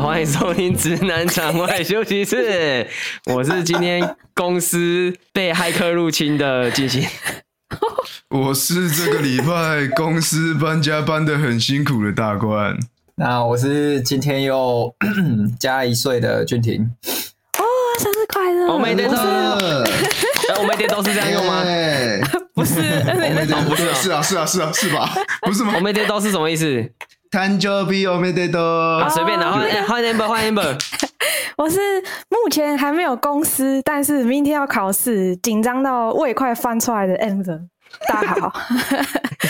好，欢迎收听直男场外休息室。我是今天公司被骇客入侵的进行。我是这个礼拜公司搬家搬的很辛苦的大冠。那我是今天又 加一岁的俊廷。哦，生日快乐！我每天都是，我每天都是这样用吗？不是，不是，是啊，是啊，是啊，是吧？不是吗？我每天都是什么意思？诞生日おめでとう。随便拿，换换 number，换 number。我是目前还没有公司，但是明天要考试，紧张到胃快翻出来的 amber。大家好。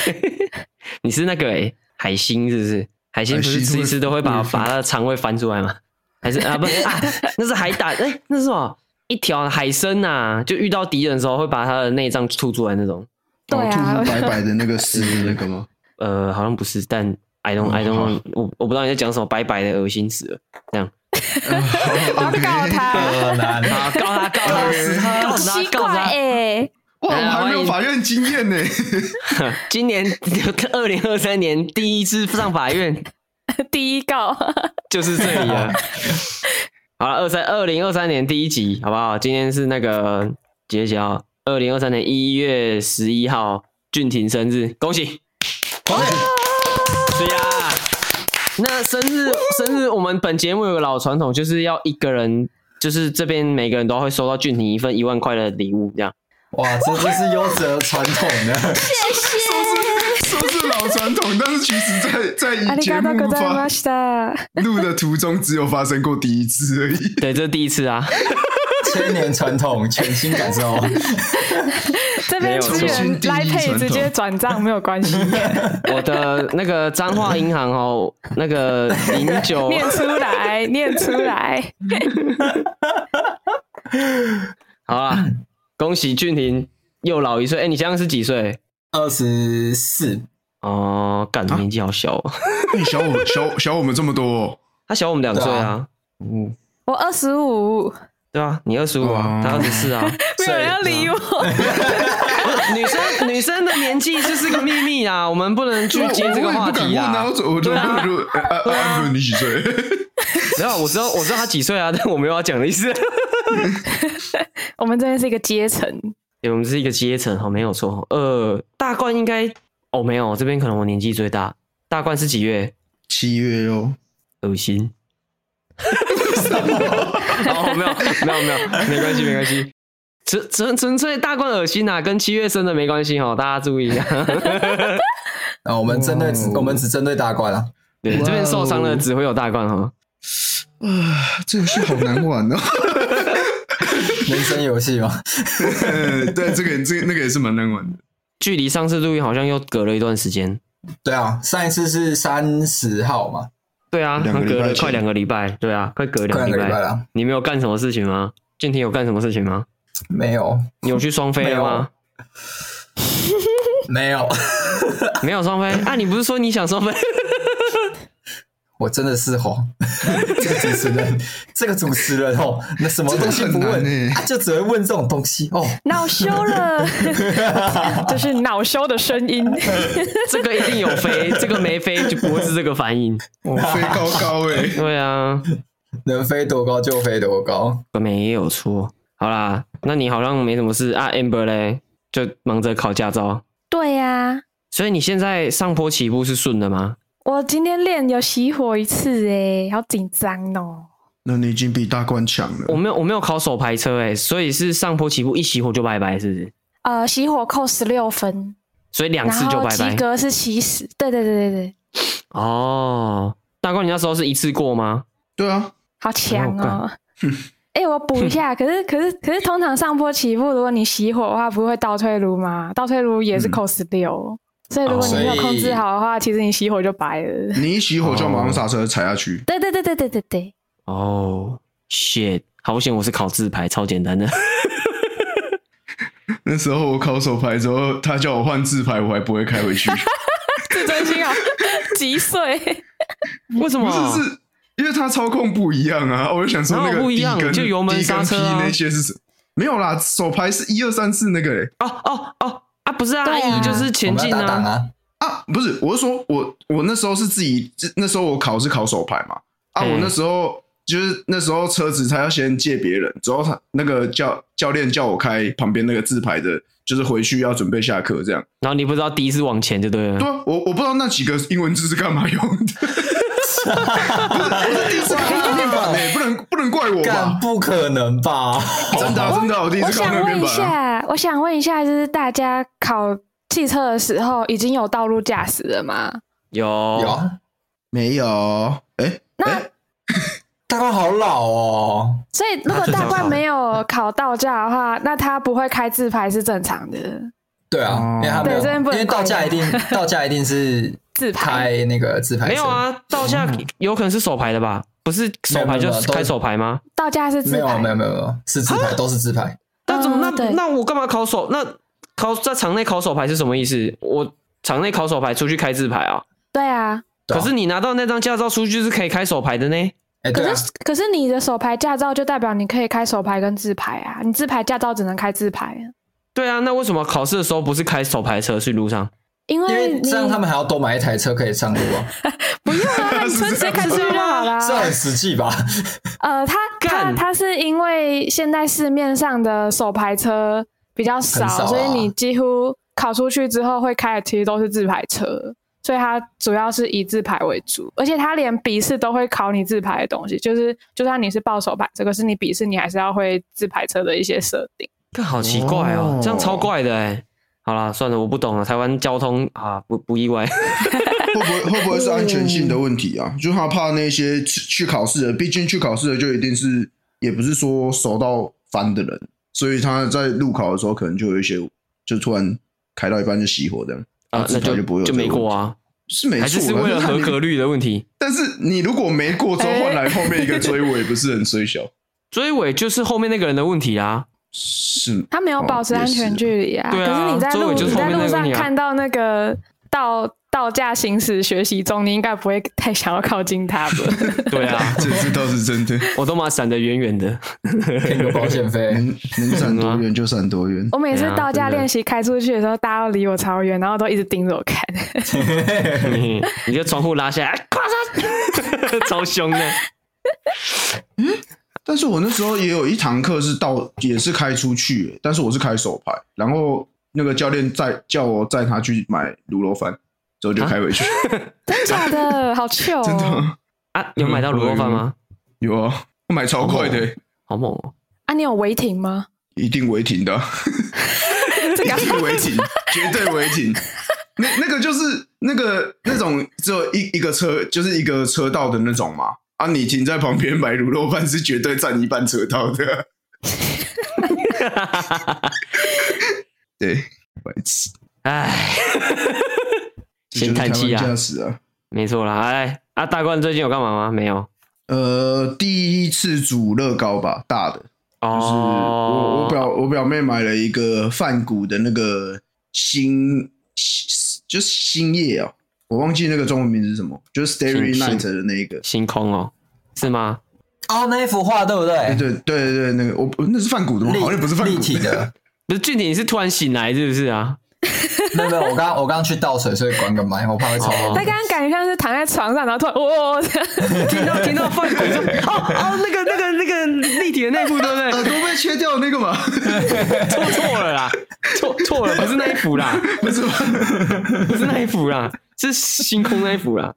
你是那个诶海星是不是？海星不是吃一吃都会把把他的肠胃翻出来吗？还是啊不啊，那是海胆诶，那是什么？一条海参呐，就遇到敌人的时候会把他的内脏吐出来那种。对啊，吐出白白的那个屎那个吗？呃，好像不是，但。 I don't, I don't，我我不知道你在讲什么，白白的恶心死了，这样。我要告他，好，告他，告他，告他，告他，哎，哇，我还没有法院经验呢。今年二零二三年第一次上法院，第一告就是这里了。好了，二三二零二三年第一集，好不好？今天是那个几几号？二零二三年一月十一号，俊廷生日，恭喜，恭喜。对呀，那生日生日，我们本节目有个老传统，就是要一个人，就是这边每个人都会收到俊廷一份一万块的礼物，这样。哇，这就是优质传统的。谢谢。说是说是老传统，但是其实在在以节目发录的途中，只有发生过第一次而已。对，这是第一次啊。千年传统，全新感受。这边资源来配直接转账没有关系。我的那个彰化银行哦，那个零九 念出来，念出来。好啊，恭喜俊廷又老一岁。哎、欸，你现在是几岁？二十四。哦，感觉年纪好小哦。你小我小小我们这么多、哦，他小我们两岁啊。啊嗯，我二十五。对啊，你二十五啊，他二十四啊，没有人要理 我。女生女生的年纪就是个秘密啊，我们不能去接这个话题啊。我就我就问你几岁？没有，我知道我知道他几岁啊，但我没有要讲的意思。我们这边是一个阶层，对，我们是一个阶层，好，没有错。呃，大冠应该哦，没有，这边可能我年纪最大。大冠是几月？七月哟，恶心。哦，没有，没有，没有，没关系，没关系，纯纯纯粹大冠恶心啊，跟七月生的没关系哈，大家注意一下。啊，我们针对只，我们只针对大冠啊。对，这边受伤了只会有大冠哈。啊，这游戏好难玩哦。人生游戏吗？对，这个这个那个也是蛮难玩的。距离上次录音好像又隔了一段时间。对啊，上一次是三十号嘛。对啊，隔了快两个礼拜，对啊，快隔两个礼拜了。你没有干什么事情吗？俊廷有干什么事情吗？没有。你有去双飞了吗？没有，没有双飞。啊，你不是说你想双飞？我真的是吼，这个主持人，这个主持人吼，那什么东西不问，他就只会问这种东西哦。恼羞了，这是恼羞的声音。这个一定有飞，这个没飞就不会是这个反应。我飞高高哎，对啊，能飞多高就飞多高，没有错。好啦，那你好像没什么事啊，Amber 嘞，就忙着考驾照。对呀，所以你现在上坡起步是顺的吗？我今天练有熄火一次哎，好紧张哦。那你已经比大冠强了。我没有我没有考手排车哎，所以是上坡起步一熄火就拜拜，是不是？呃，熄火扣十六分，所以两次就拜拜。及格是七十，对对对对对。哦，大冠，你那时候是一次过吗？对啊，好强哦。哎、欸，我补一下，可是可是可是，通常上坡起步，如果你熄火的话，不会倒退路吗？倒退路也是扣十六。所以如果你没有控制好的话，其实你熄火就白了。你一熄火就马上刹车踩下去。对对对对对对对。哦，shit！好险我是考自排，超简单的。那时候我考手排之后，他叫我换自排，我还不会开回去。自尊心啊，击碎。为什么？是是，因为他操控不一样啊！我就想说那个不一样，就油门刹车那些是没有啦，手牌是一二三四那个嘞。哦哦哦。啊，不是啊，阿姨就是前进啊。啊，不是，我是说我我那时候是自己，那时候我考是考手牌嘛，啊，我那时候就是那时候车子他要先借别人，之后他那个教教练叫我开旁边那个自排的，就是回去要准备下课这样。然后你不知道第一次往前就对了。对啊，我我不知道那几个英文字是干嘛用的。不是，我是第一次看到面板诶，不能不能怪我吧？不可能吧？真的真的，我第一次看到面板。我想问一下，我想问一下，就是大家考汽车的时候已经有道路驾驶了吗？有有没有？哎，那 大冠好老哦。所以如果大冠没有考到驾的话，那他不会开自拍是正常的。对啊，因为他没有，因为道驾一定 道驾一定是。自拍那个自拍没有啊，道驾有可能是手牌的吧？不是手牌就是开手牌吗？道驾是自拍，没有没有没有是自拍，都是自拍。那怎么那那我干嘛考手？那考在场内考手牌是什么意思？我场内考手牌出去开自牌啊？对啊，可是你拿到那张驾照出去就是可以开手牌的呢。可是可是你的手牌驾照就代表你可以开手牌跟自牌啊，你自牌驾照只能开自排。对啊，那为什么考试的时候不是开手牌车去路上？因为这样他们还要多买一台车可以上路啊？不用啊，你直接开出去就好了。这很实际吧？呃，他他他是因为现在市面上的手牌车比较少，少啊、所以你几乎考出去之后会开的其实都是自牌车，所以它主要是以自牌为主，而且他连笔试都会考你自牌的东西，就是就算你是报手牌，这个是你笔试你还是要会自牌车的一些设定。这好奇怪哦，哦这样超怪的哎。好啦，算了，我不懂了。台湾交通啊，不不意外。会不会会不会是安全性的问题啊？就他怕那些去考试的，毕竟去考试的就一定是，也不是说熟到翻的人，所以他在路考的时候可能就有一些，就突然开到一半就熄火这样啊，那就不会就没过啊，是没错，还是是为了合格率的问题。但是你如果没过之后换来后面一个追尾，不是很衰小？追尾就是后面那个人的问题啊。是，他没有保持安全距离啊。对啊，可是你在路你在路上看到那个道道驾行驶学习中，你应该不会太想要靠近他吧？对啊，这次倒是真的。我都嘛闪得远远的，有保险费，能能闪多远就闪多远。我每次道驾练习开出去的时候，大家都离我超远，然后都一直盯着我看。你就窗户拉下来，夸张，超凶的。嗯。但是我那时候也有一堂课是到也是开出去，但是我是开手牌，然后那个教练载叫我载他去买卤肉饭，之后就开回去。啊、真假的，好糗、哦！真的啊？有买到卤肉饭吗？有啊，我买超快的、欸，好猛哦！啊，你有违停吗？一定违停的，这个、一定违停，绝对违停。那那个就是那个那种只有一一个车，就是一个车道的那种嘛。啊！你停在旁边买卤肉饭是绝对占一半车道的。对，白痴。唉，先叹气啊！没错啦。哎，啊，大冠最近有干嘛吗？没有。呃，第一次煮乐高吧，大的。哦。就是我我表我表妹买了一个泛谷的那个星，就是星夜啊。我忘记那个中文名字是什么，就是 Starry Night 的那个星空哦，是吗？哦，那一幅画对不对？对对对对，那个我那是梵谷的吗？好像不是梵谷立体的，不是俊体，你是突然醒来是不是啊？没有没有，我刚我刚去倒水，所以关个麦，我怕会吵。他刚刚感觉像是躺在床上，然后突然哦，听到听到梵谷说哦哦，那个那个那个立体的那幅对不对？耳朵被切掉那个嘛？错错了啦，错错了，不是那一幅啦，不是不是那一幅啦。是星空那一幅啦，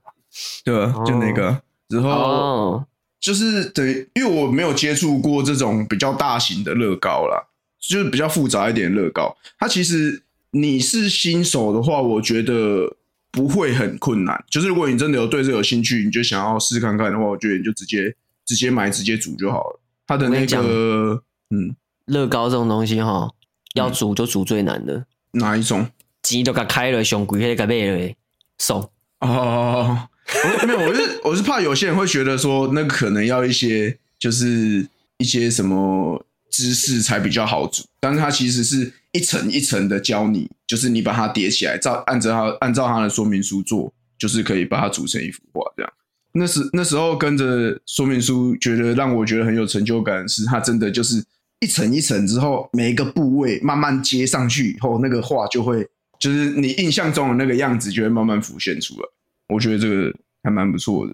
对吧？就那个，然后就是等于，因为我没有接触过这种比较大型的乐高啦，就是比较复杂一点乐高。它其实你是新手的话，我觉得不会很困难。就是如果你真的有对这个有兴趣，你就想要试看看的话，我觉得你就直接直接买直接组就好了。它的那个，嗯，乐高这种东西哈，要组就组最难的。哪一种？钱都给开了，上贵还给买了。送哦，我 没有，我是我是怕有些人会觉得说，那可能要一些就是一些什么知识才比较好组，但是它其实是一层一层的教你，就是你把它叠起来，照按照它按照它的说明书做，就是可以把它组成一幅画这样。那时那时候跟着说明书，觉得让我觉得很有成就感，是它真的就是一层一层之后，每一个部位慢慢接上去以后，那个画就会。就是你印象中的那个样子，就会慢慢浮现出来。我觉得这个还蛮不错的。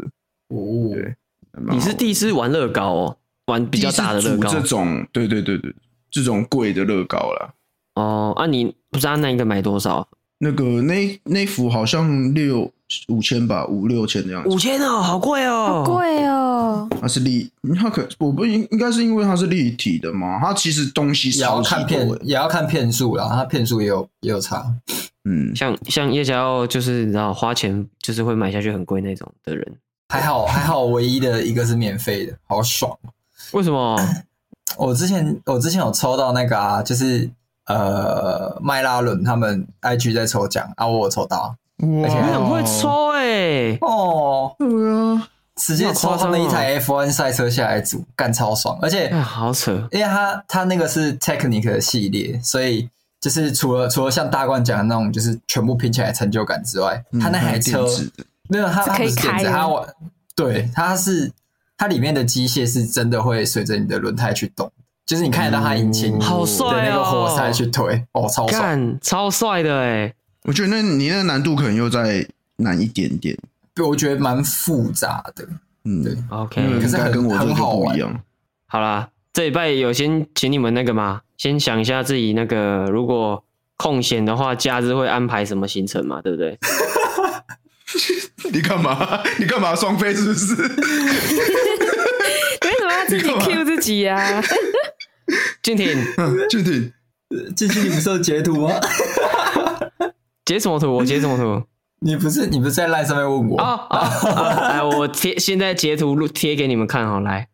哦，对，你是第一次玩乐高哦，玩比较大的乐高这种，对对对对，这种贵的乐高啦。哦，啊，你不知道那一个买多少？那个那那幅好像六五千吧，五六千的样子。五千哦，好贵哦，好贵哦。它是立，它可我不应应该是因为它是立体的嘛？它其实东西也要看片，也要看片数啦，它片数也有也有差。嗯，像像叶家耀就是你知道花钱就是会买下去很贵那种的人，还好还好，唯一的一个是免费的，好爽。为什么？我之前我之前有抽到那个啊，就是。呃，麦拉伦他们 IG 在抽奖啊，我有抽到，而且你很会抽哎、欸！哦，对啊，直接抽他们一台 F1 赛车下来组，干超爽，而且、哎、好扯，因为他他那个是 Technic 的系列，所以就是除了除了像大冠讲的那种，就是全部拼起来成就感之外，嗯、他那台车没有，他他不是电子，他玩，对，他是它里面的机械是真的会随着你的轮胎去动。就是你看得到它引擎，好帅的那个活塞去推，哦，哦，超帅，超帅的哎！我觉得那你那个难度可能又再难一点点，对，我觉得蛮复杂的，嗯，对，OK，可是跟我这个不一样。好啦，这礼拜有先请你们那个吗？先想一下自己那个，如果空闲的话，假日会安排什么行程嘛？对不对？你干嘛？你干嘛双飞？是不是？为什么要自己 Q 自己呀？俊廷，俊廷，俊廷，你不是有截图吗？截什么图？我截什么图？你不是你不是在赖上面问我啊啊！来，我贴现在截图录贴给你们看哈，来，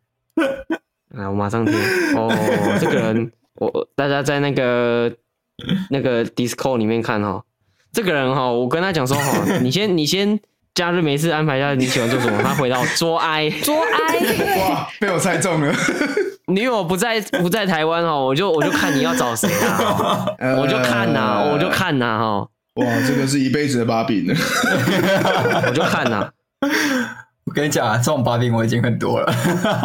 来，我马上贴。哦，这个人，我大家在那个那个 Discord 里面看哈，这个人哈，我跟他讲说哈，你先你先假日没事安排一下你喜欢做什么，他回到捉哀捉哀，哇，被我猜中了。女友不在不在台湾哦，我就我就看你要找谁啊，我就看呐，我就看呐哈。哇，这个是一辈子的把柄呢，我就看呐。我跟你讲啊，这种把柄我已经很多了。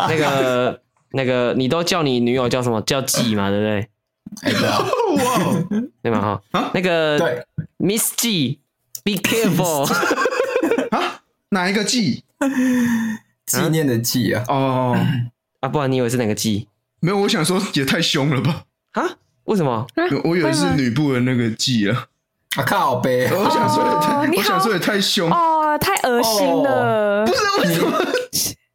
那个那个，你都叫你女友叫什么？叫季嘛，对不对？哎，对啊，哇，对吗？哈，那个对，Miss G，Be careful 啊，哪一个 G？？纪念的纪啊，哦。啊，不然你以为是哪个 G？？没有，我想说也太凶了吧？啊？为什么？啊、我以为是女部的那个 G 啊。啊靠呗！我想说也太，哦、我想说也太凶哦，太恶心了。哦、不是为什么？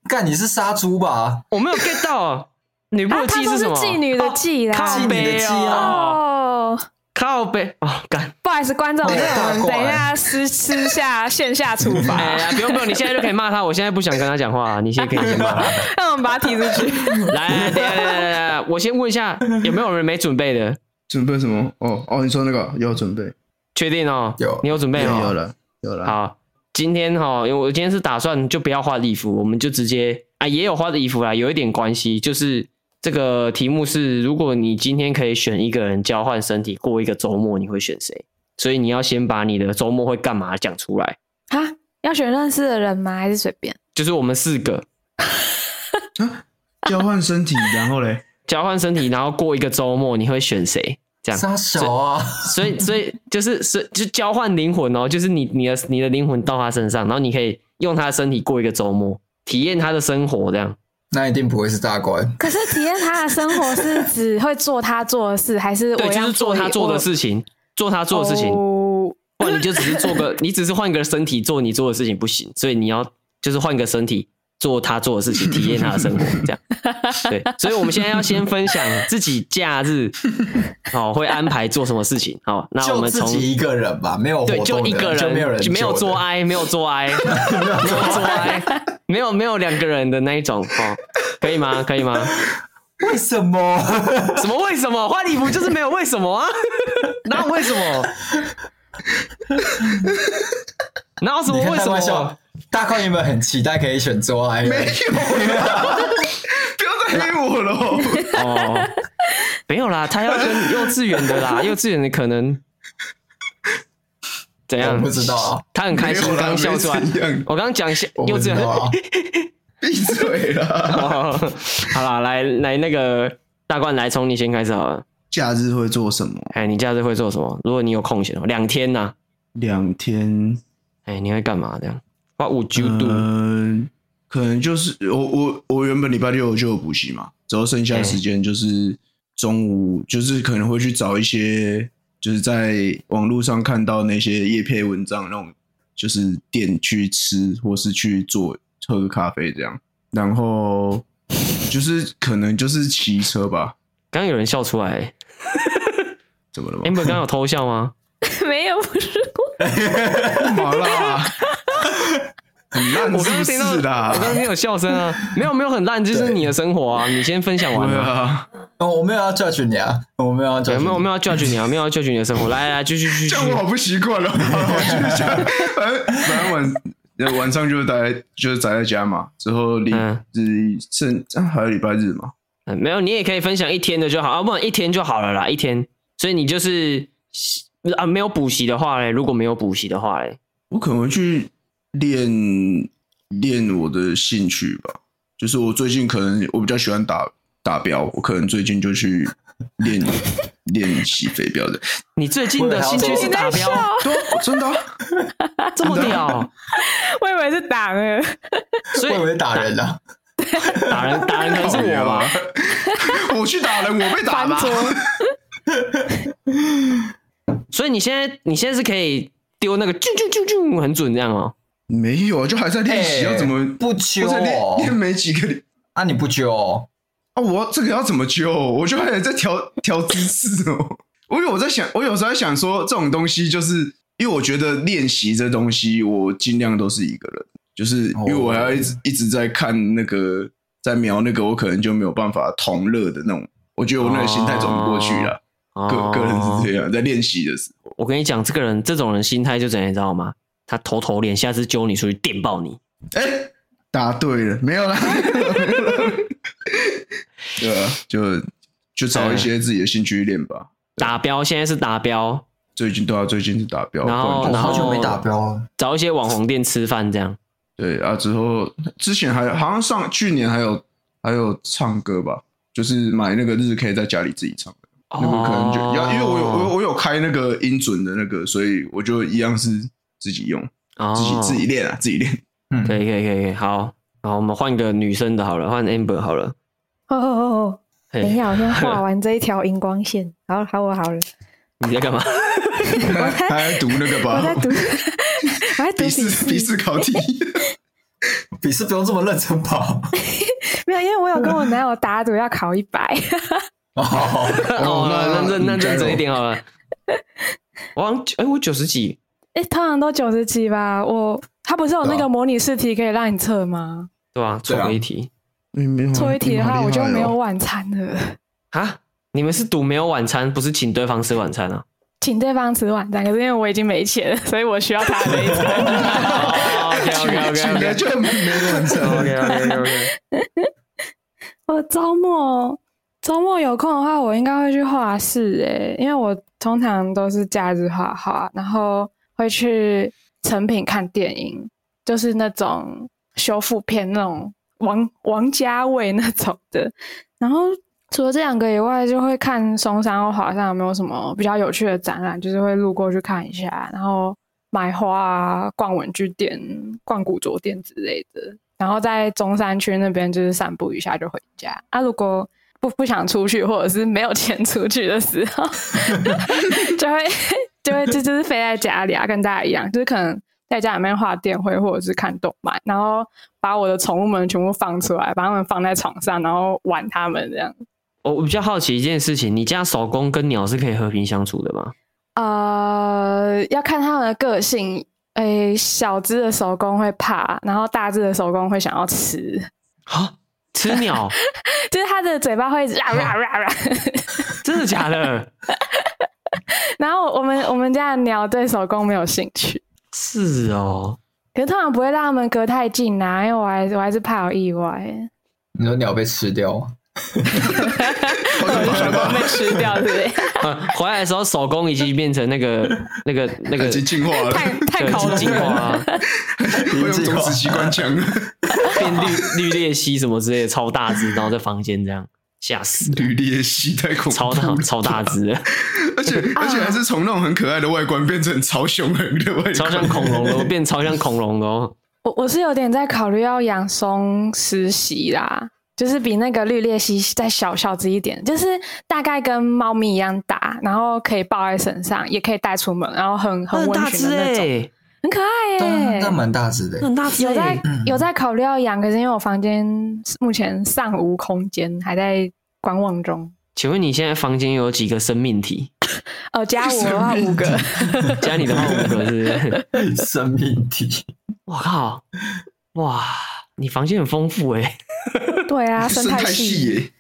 干你是杀猪吧？我没有 get 到。女部的季是什么？妓女的妓啦，妓女的妓哦。靠背哦，干，不好意思，观众，等一下私 私下线下处罚。哎呀，不用不用，你现在就可以骂他。我现在不想跟他讲话，你现在可以先骂他。那我们把他踢出去。来，等下等下等下，我先问一下，有没有人没准备的？准备什么？哦哦，你说那个有准备？确定哦？有，你有准备哦？有了有了。好，今天哈，因为我今天是打算就不要画礼服，我们就直接啊，也有画的衣服啦，有一点关系，就是。这个题目是：如果你今天可以选一个人交换身体过一个周末，你会选谁？所以你要先把你的周末会干嘛讲出来啊？要选认识的人吗？还是随便？就是我们四个啊，交换身体，然后嘞，交换身体，然后过一个周末，你会选谁？这样杀手啊！所以，所以就是，是就交换灵魂哦，就是你你的你的灵魂到他身上，然后你可以用他的身体过一个周末，体验他的生活，这样。那一定不会是大官。可是体验他的生活是指会做他做的事，还是我对，就是做他做的事情，做他做的事情。哦，不然你就只是做个，你只是换个身体做你做的事情不行，所以你要就是换个身体做他做的事情，体验他的生活，这样。对，所以我们现在要先分享自己假日好会安排做什么事情。好，那我们从自己一个人吧，没有对，就一个人，就没有人，就没有做爱，没有做爱，没有做爱。没有没有两个人的那一种哦，可以吗？可以吗？为什么？什么为什么？换礼服就是没有为什么啊？哪有为什么？哪有什么为什么？大宽有没有很期待可以选做爱？没有，不要再黑我了哦。没有啦，他要跟幼稚园的啦，幼稚园的可能。怎样？不知道啊，他很开心，刚笑出来。我刚刚讲一下，幼稚园，闭嘴了。好啦，来来，那个大冠来，从你先开始好了。假日会做什么？哎，你假日会做什么？如果你有空闲的话，两天呐，两天。哎，你会干嘛？这样？What would you do？嗯，可能就是我我我原本礼拜六就有补习嘛，之后剩下的时间就是中午，就是可能会去找一些就是在网络上看到那些叶配文章那种，就是店去吃或是去做喝个咖啡这样，然后就是可能就是骑车吧。刚刚有人笑出来，怎么了吗？amber 刚刚有偷笑吗？没有，不是我。干嘛啦？很烂，我刚刚听到，我刚刚听有笑声啊，没有没有很烂，就是你的生活啊，你先分享完了。啊，我没有要 judge 你啊，我没有要 judge，没有没有要 judge 你啊，没有要 judge 你的生活，来来继续继续。这样我好不习惯了，我继续讲。反正反正晚晚上就待就是宅在家嘛，之后礼日剩还有礼拜日嘛。嗯，没有，你也可以分享一天的就好啊，不然一天就好了啦，一天。所以你就是啊，没有补习的话嘞，如果没有补习的话嘞，我可能会去。练练我的兴趣吧，就是我最近可能我比较喜欢打打标，我可能最近就去练 练习飞镖的。你最近的兴趣是打标？对，真的、啊，这么屌？我以为是打呢，所以我以为是打人呢、啊。打人打人可能是我吗？我去打人，我被打吗？所以你现在你现在是可以丢那个啾啾啾啾很准这样哦。没有啊，就还在练习，欸、要怎么不揪？练练没几个啊，你不揪啊？我这个要怎么揪？我就还在调调姿势哦。因 为我在想，我有时候在想说，这种东西就是因为我觉得练习这东西，我尽量都是一个人，就是因为我还要一直、哦、一直在看那个，在瞄那个，我可能就没有办法同乐的那种。我觉得我那个心态走不过去了。个、哦、个人是这样，在练习的时候，我跟你讲，这个人这种人心态就怎样，你知道吗？他偷偷练，下次揪你出去电爆你。哎、欸，答对了，没有啦，对啊，就就找一些自己的兴趣练吧。达标，现在是达标，最近对啊，最近是达标。然后，然后好久没达标了。找一些网红店吃饭这样。对啊，之后之前还好像上去年还有还有唱歌吧，就是买那个日 K 在家里自己唱的。哦、那个可能就要，因为我有我我有开那个音准的那个，所以我就一样是。自己用，自己自己练啊，自己练。嗯，可以可以可以可以，好，好，我们换个女生的好了，换 Amber 好了。哦哦哦，等一下，我先画 完这一条荧光线。好，好，我好了。你在干嘛？还在读那个吧？我在读，我在读笔试，笔试考题。笔试不用这么认真吧。没有，因为我有跟我男友打赌要考一百。哦，哦，那认真那认真一点好了。我哎，我九十几。哎，通常都九十几吧。我他不是有那个模拟试题可以让你测吗？对啊，错一题。错一题的话，我就没有晚餐了。啊？你们是赌没有晚餐，不是请对方吃晚餐啊？请对方吃晚餐，可是因为我已经没钱了，所以我需要他的一餐。OK OK OK，请的就没晚餐。OK OK OK。我周末周末有空的话，我应该会去画室诶，因为我通常都是假日画画，然后。会去成品看电影，就是那种修复片，那种王王家卫那种的。然后除了这两个以外，就会看松山或华山有没有什么比较有趣的展览，就是会路过去看一下，然后买花啊，逛文具店、逛古着店之类的。然后在中山区那边就是散步一下就回家。啊，如果不不想出去，或者是没有钱出去的时候，就会。就会就就是飞在家里啊，跟大家一样，就是可能在家里面画电绘或者是看动漫，然后把我的宠物们全部放出来，把它们放在床上，然后玩它们这样。我我比较好奇一件事情，你家手工跟鸟是可以和平相处的吗？呃，要看它们的个性。诶、欸，小只的手工会怕，然后大只的手工会想要吃。啊，吃鸟？就是它的嘴巴会啊啊啊啊！真的假的？然后我们我们家的鸟对手工没有兴趣，是哦，可是通常不会让他们隔太近啊，因为我还我还是怕有意外。你说鸟被吃掉吗？守宫被吃掉，对不对？回来的时候手工已经变成那个那个那个已经进化了，太太考了，进化了，会用种子机关枪，变绿绿鬣蜥什么之类的，超大只，然后在房间这样。吓死！绿鬣蜥太恐怖，超大超大只，而且 而且还是从那种很可爱的外观变成超凶狠的 外观，超像恐龙的，变超像恐龙的哦。我我是有点在考虑要养松狮蜥啦，就是比那个绿鬣蜥再小小只一点，就是大概跟猫咪一样大，然后可以抱在身上，也可以带出门，然后很很温驯的那种，欸、很可爱耶、欸，那蛮大只的，很大只，有在有在考虑要养，可是因为我房间目前尚无空间，还在观望中。请问你现在房间有几个生命体？哦，加我的话五个，加你的话五个是不是？生命体，我靠，哇，你房间很丰富哎、欸。对啊，生态系，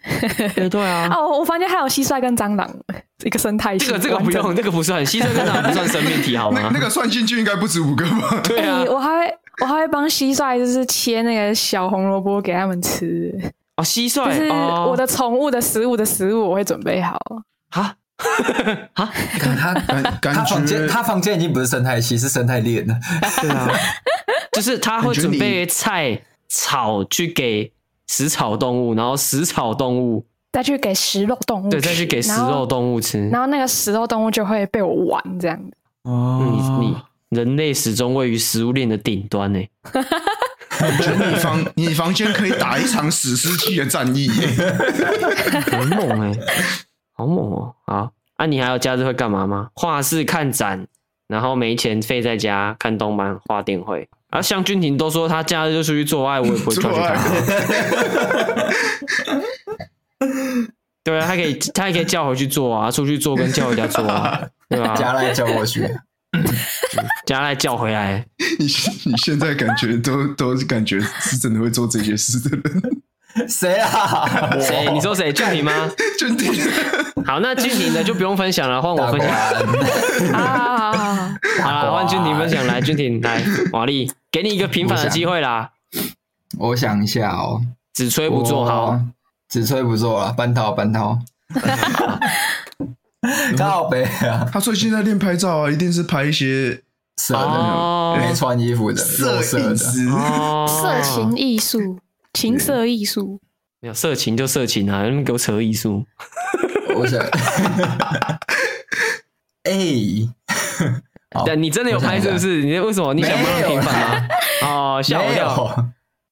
对对啊。哦，我房间还有蟋蟀跟蟑螂，一个生态系。这个这个不用，这个不算，蟋蟀跟蟑螂不算生命体好吗？那那个算进去应该不止五个吧？对啊，我还会我还会帮蟋蟀就是切那个小红萝卜给他们吃。哦，蟋蟀就是我的宠物的食物的食物，我会准备好。哈，哈，他他房间他房间已经不是生态系，是生态链了。对啊，就是他会准备菜草去给食草动物，然后食草动物再去给食肉动物，对，再去给食肉动物吃，然后那个食肉动物就会被我玩这样子。哦，你你人类始终位于食物链的顶端呢。我觉得你房 你房间可以打一场史诗级的战役，很猛哎，好猛哦！好，啊，你还有假日会干嘛吗？画室看展，然后没钱废在家看动漫、画电绘。啊，像君婷都说他假日就出去做爱，我也不会出去看。对啊，他可以，他也可以叫回去做啊，出去做跟叫回家做啊，对吧？加来叫过去。加来叫回来，你你现在感觉都都感觉是真的会做这些事的人？谁啊？谁？你说谁？俊廷吗？俊廷。好，那俊廷的就不用分享了，换我分享。好好好好，好了，换俊廷分享来，俊廷来，瓦力，给你一个平反的机会啦。我想一下哦，只吹不做好，只吹不做了，半套半套。告白啊！他最近在练拍照啊，一定是拍一些色的，没穿衣服的色色的，色情艺术，情色艺术，没有色情就色情啊！你们给我扯艺术，我想，哎，但，你真的有拍是不是？你为什么？你想不让平反吗？哦，吓我一跳，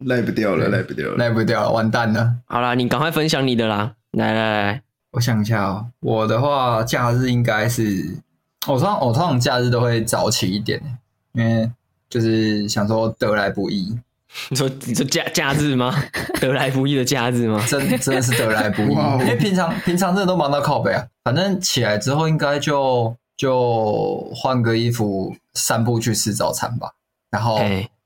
赖不掉了，赖不掉了，赖不掉了，完蛋了！好啦，你赶快分享你的啦，来来来。我想一下哦，我的话假日应该是我通常我通常假日都会早起一点，因为就是想说得来不易。你说你说假假日吗？得来不易的假日吗？真真的是得来不易，因为平常平常真的都忙到靠北啊。反正起来之后应该就就换个衣服散步去吃早餐吧，然后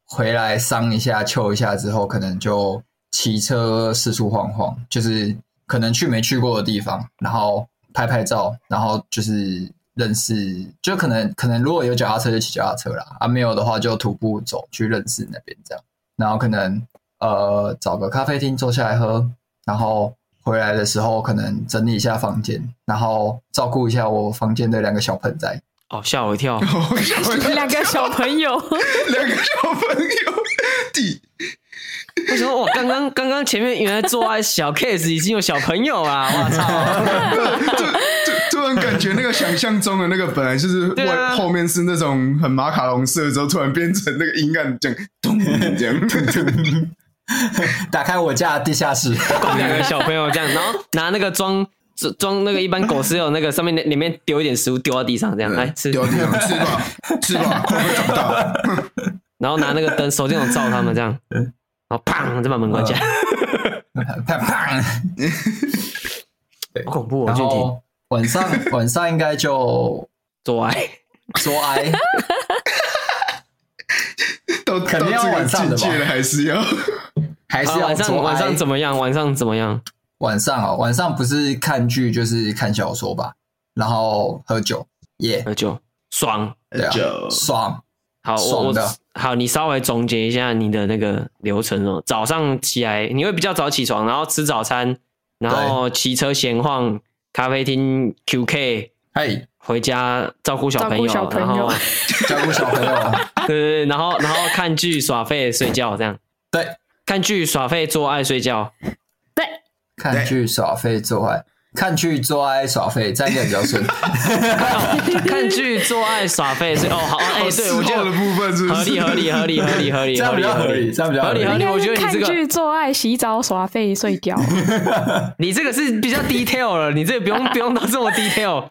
回来伤一下、秋一下之后，可能就骑车四处晃晃，就是。可能去没去过的地方，然后拍拍照，然后就是认识，就可能可能如果有脚踏车就骑脚踏车啦，啊没有的话就徒步走去认识那边这样，然后可能呃找个咖啡厅坐下来喝，然后回来的时候可能整理一下房间，然后照顾一下我房间的两个小盆栽。哦，吓我一跳，两个小朋友，两个小朋友，弟。为什么我刚刚刚刚前面原来做爱小 case 已经有小朋友啊？我操！就就突然感觉那个想象中的那个本来就是外、啊、后面是那种很马卡龙色，之后突然变成那个阴暗这样咚这样。打开我家地下室，两个小朋友这样，然后拿那个装装那个一般狗是有那个上面里面丢一点食物丢到地上这样来吃，丢地上 吃吧吃吧，快快长大。然后拿那个灯手电筒照他们这样。然后砰，再把门关起来，砰砰，好恐怖哦！然后晚上晚上应该就做爱，做爱，都肯定要晚上的吧？还是要还是要晚上？晚上怎么样？晚上怎么样？晚上啊，晚上不是看剧就是看小说吧？然后喝酒，耶，喝酒爽，对啊，爽。好，我我好，你稍微总结一下你的那个流程哦。早上起来你会比较早起床，然后吃早餐，然后骑车闲晃，咖啡厅 QK，嘿，回家照顾小朋友，照顾小朋友，照顾小朋友，对对对，然后然后看剧耍废睡觉这样，对，看剧耍废做爱睡觉，对，看剧耍废做爱，看剧做爱耍废，这样应该比较顺。看剧做爱耍废是哦，好 哎，对我觉得的部分是合理合理合理合理合理，这样比较合理，这样比较合理合理。我觉得你这个看剧做爱、洗澡、耍废、睡觉，你这个是比较 detail 了，你这个不用不用到这么 detail。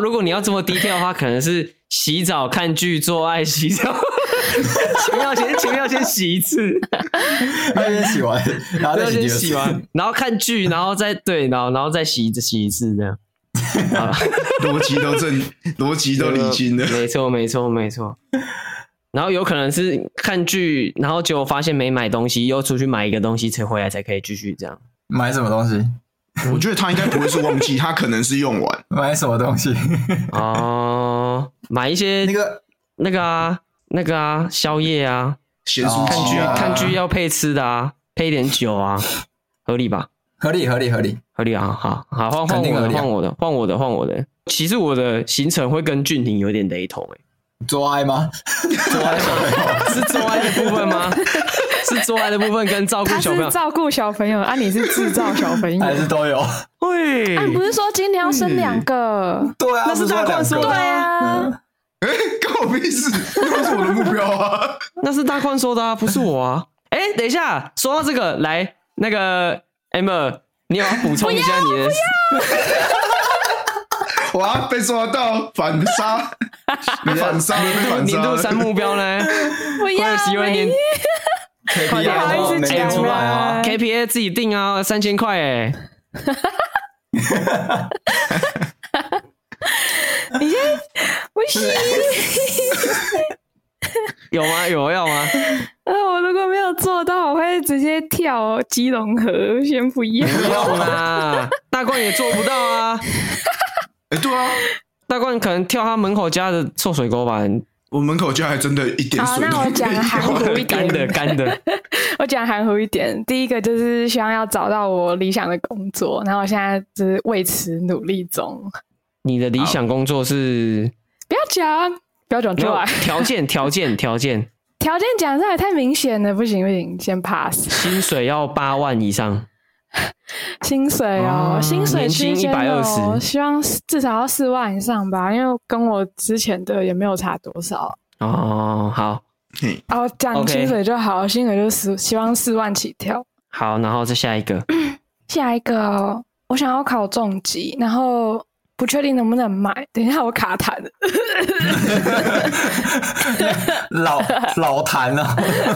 如果你要这么 detail 的话，可能是洗澡、看剧、做爱、洗澡。前面要先前面要先洗一次，要先洗完，然后再洗，洗完，然后看剧，然后再对，然后然后再洗一次洗一次这样。逻辑都正，逻辑都理清了。没错没错没错。然后有可能是看剧，然后结果发现没买东西，又出去买一个东西才回来才可以继续这样。买什么东西？我觉得他应该不会是忘记，他可能是用完。买什么东西？哦，买一些那个那个啊。那个啊，宵夜啊，咸酥看剧、啊、看剧要配吃的啊，配一点酒啊，合理吧？合理，合理，合理，合理啊！好好，换换我的，换我的，换我的，换我的。其实我的行程会跟俊廷有点雷同诶、欸。做爱吗？做爱是做爱的部分吗？是做爱的部分跟照顾小朋友？照顾小朋友啊？你是制造小朋友 还是都有？喂？啊，不是说今天要生两个？对啊，那是大宽说的。对啊。哎，关我屁事！那是我的目标啊，那是大宽说的啊，不是我啊。哎，等一下，说到这个，来，那个 Emma，你要补充一下你的。我要被抓到反杀，反杀，年度三目标呢？不要，希望年 KPI 没出来啊！KPI 自己定啊，三千块哎。你先不行，有吗？有要吗？呃，我如果没有做到，我会直接跳基隆河，先不要。不用啦，大冠也做不到啊。哎、欸，对啊，大冠可能跳他门口家的臭水沟吧。我门口家还真的一点水。好，那我讲含糊一点，干的干的。我讲含糊一点，第一个就是希望要找到我理想的工作，然后我现在就是为此努力中。你的理想工作是？不要讲，不要讲出来。条件，条件，条件，条件讲出来太明显了，不行不行，先 pass。薪水要八万以上。薪水哦，哦薪水区间一百二十，希望至少要四万以上吧，因为跟我之前的也没有差多少。哦，好。哦，讲薪水就好，薪水就是，希望四万起跳。好，然后再下一个。下一个，我想要考重级，然后。不确定能不能买，等一下我卡痰 了。老老痰了，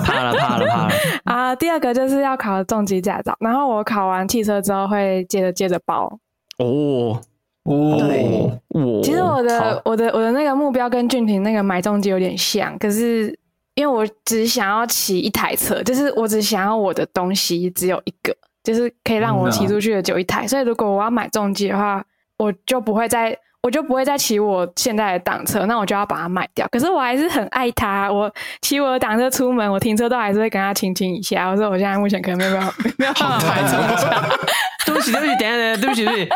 怕了怕了怕了。啊，第二个就是要考重机驾照，然后我考完汽车之后会接着接着包。哦哦，对，哦、其实我的我的我的那个目标跟俊廷那个买重机有点像，可是因为我只想要骑一台车，就是我只想要我的东西只有一个，就是可以让我骑出去的就一台，嗯啊、所以如果我要买重机的话。我就不会再，我就不会再骑我现在的挡车，那我就要把它卖掉。可是我还是很爱它，我骑我的挡车出门，我停车都还是会跟它亲亲一下。我说我现在目前可能没有办法，没有办法买重机。对不起，对不起，等下等下，对不起，对不起，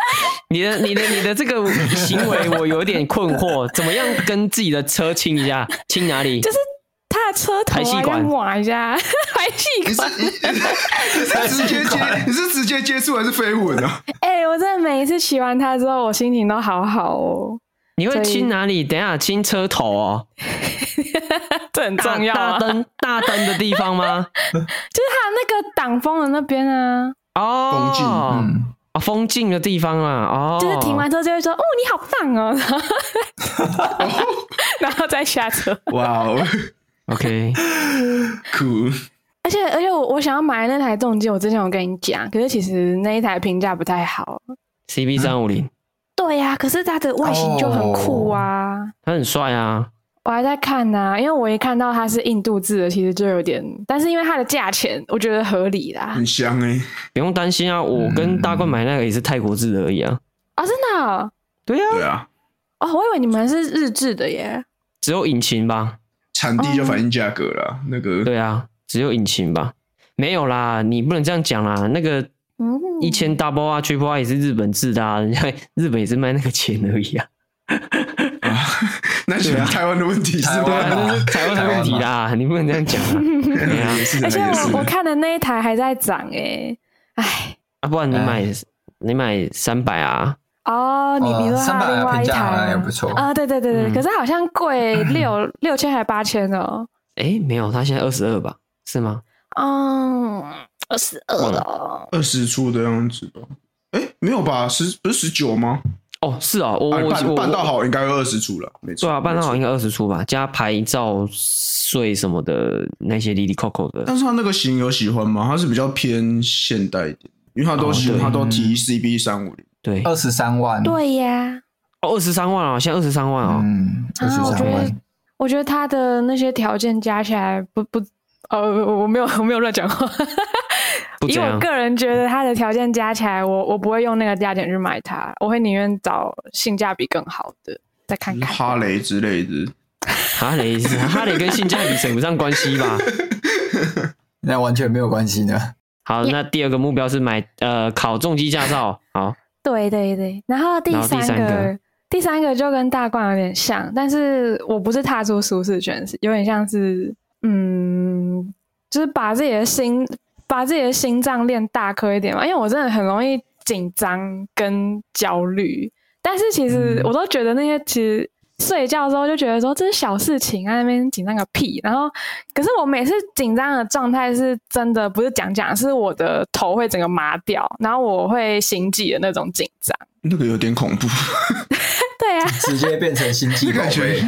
你的、你的、你的这个行为我有点困惑，怎么样跟自己的车亲一下？亲哪里？就是。车头啊，要抹一下 排气管。你是直接接，你是直接接触还是飞吻啊？哎、欸，我真的每一次骑完它之后，我心情都好好哦。你会亲哪里？等一下亲车头哦，这很重要啊。大灯大灯的地方吗？就是它那个挡风的那边啊。哦，风镜，嗯，啊，风镜的地方啊。哦，就是停完车就会说：“哦，你好棒哦。”然后再下车。哇哦。OK，酷。而且而且我我想要买的那台重机，我之前有跟你讲，可是其实那一台评价不太好。CB 三五零。对呀、啊，可是它的外形就很酷啊。它很帅啊。我还在看呢、啊，因为我一看到它是印度制的，其实就有点，但是因为它的价钱，我觉得合理啦。很香哎、欸，不用担心啊，我跟大冠买那个也是泰国制的而已啊。啊、哦，真的、哦？对呀、啊。对啊。哦，我以为你们是日制的耶。只有引擎吧。产地就反映价格了，嗯、那个对啊，只有引擎吧，没有啦，你不能这样讲啦。那个一千 double 啊，triple 啊也是日本制的啊，人 家日本也是卖那个钱而已啊。啊那是台湾的问题是吧？对啊，那是台湾的问题啦，你不能这样讲啊。而且我我看的那一台还在涨诶、欸，哎，啊，不然你买你买三百啊？哦，你比如说它另外一台也不错啊？对对对对，可是好像贵 六六千还八千哦？哎，没有，它现在二十二吧？是吗？嗯，二十二了，二十出的样子吧？哎，没有吧？十不是十九吗？哦，是啊，我我办到好应该二十出了，没错。对啊，办到好应该二十出吧，加牌照税什么的那些哩哩扣扣的。但是他那个型有喜欢吗？他是比较偏现代一点，因为他都喜欢，他都提 CB 三五零，对，二十三万，对呀，哦，二十三万啊，现在二十三万啊，嗯，二十三万。我觉得他的那些条件加起来不不，呃，我没有我没有乱讲话。以我个人觉得，他的条件加起来，我我不会用那个价钱去买它，我会宁愿找性价比更好的再看看。哈雷之类的，哈雷是哈雷跟性价比扯不上关系吧？那完全没有关系呢。好，那第二个目标是买呃考重机驾照。好，对对对，然后第三个。第三个就跟大冠有点像，但是我不是踏出舒适圈，是有点像是，嗯，就是把自己的心，把自己的心脏练大颗一点嘛。因为我真的很容易紧张跟焦虑，但是其实我都觉得那些其实睡觉的时候就觉得说这是小事情，在那边紧张个屁。然后，可是我每次紧张的状态是真的不是讲讲，是我的头会整个麻掉，然后我会心悸的那种紧张。那个有点恐怖。对啊，直接变成星际宝贝。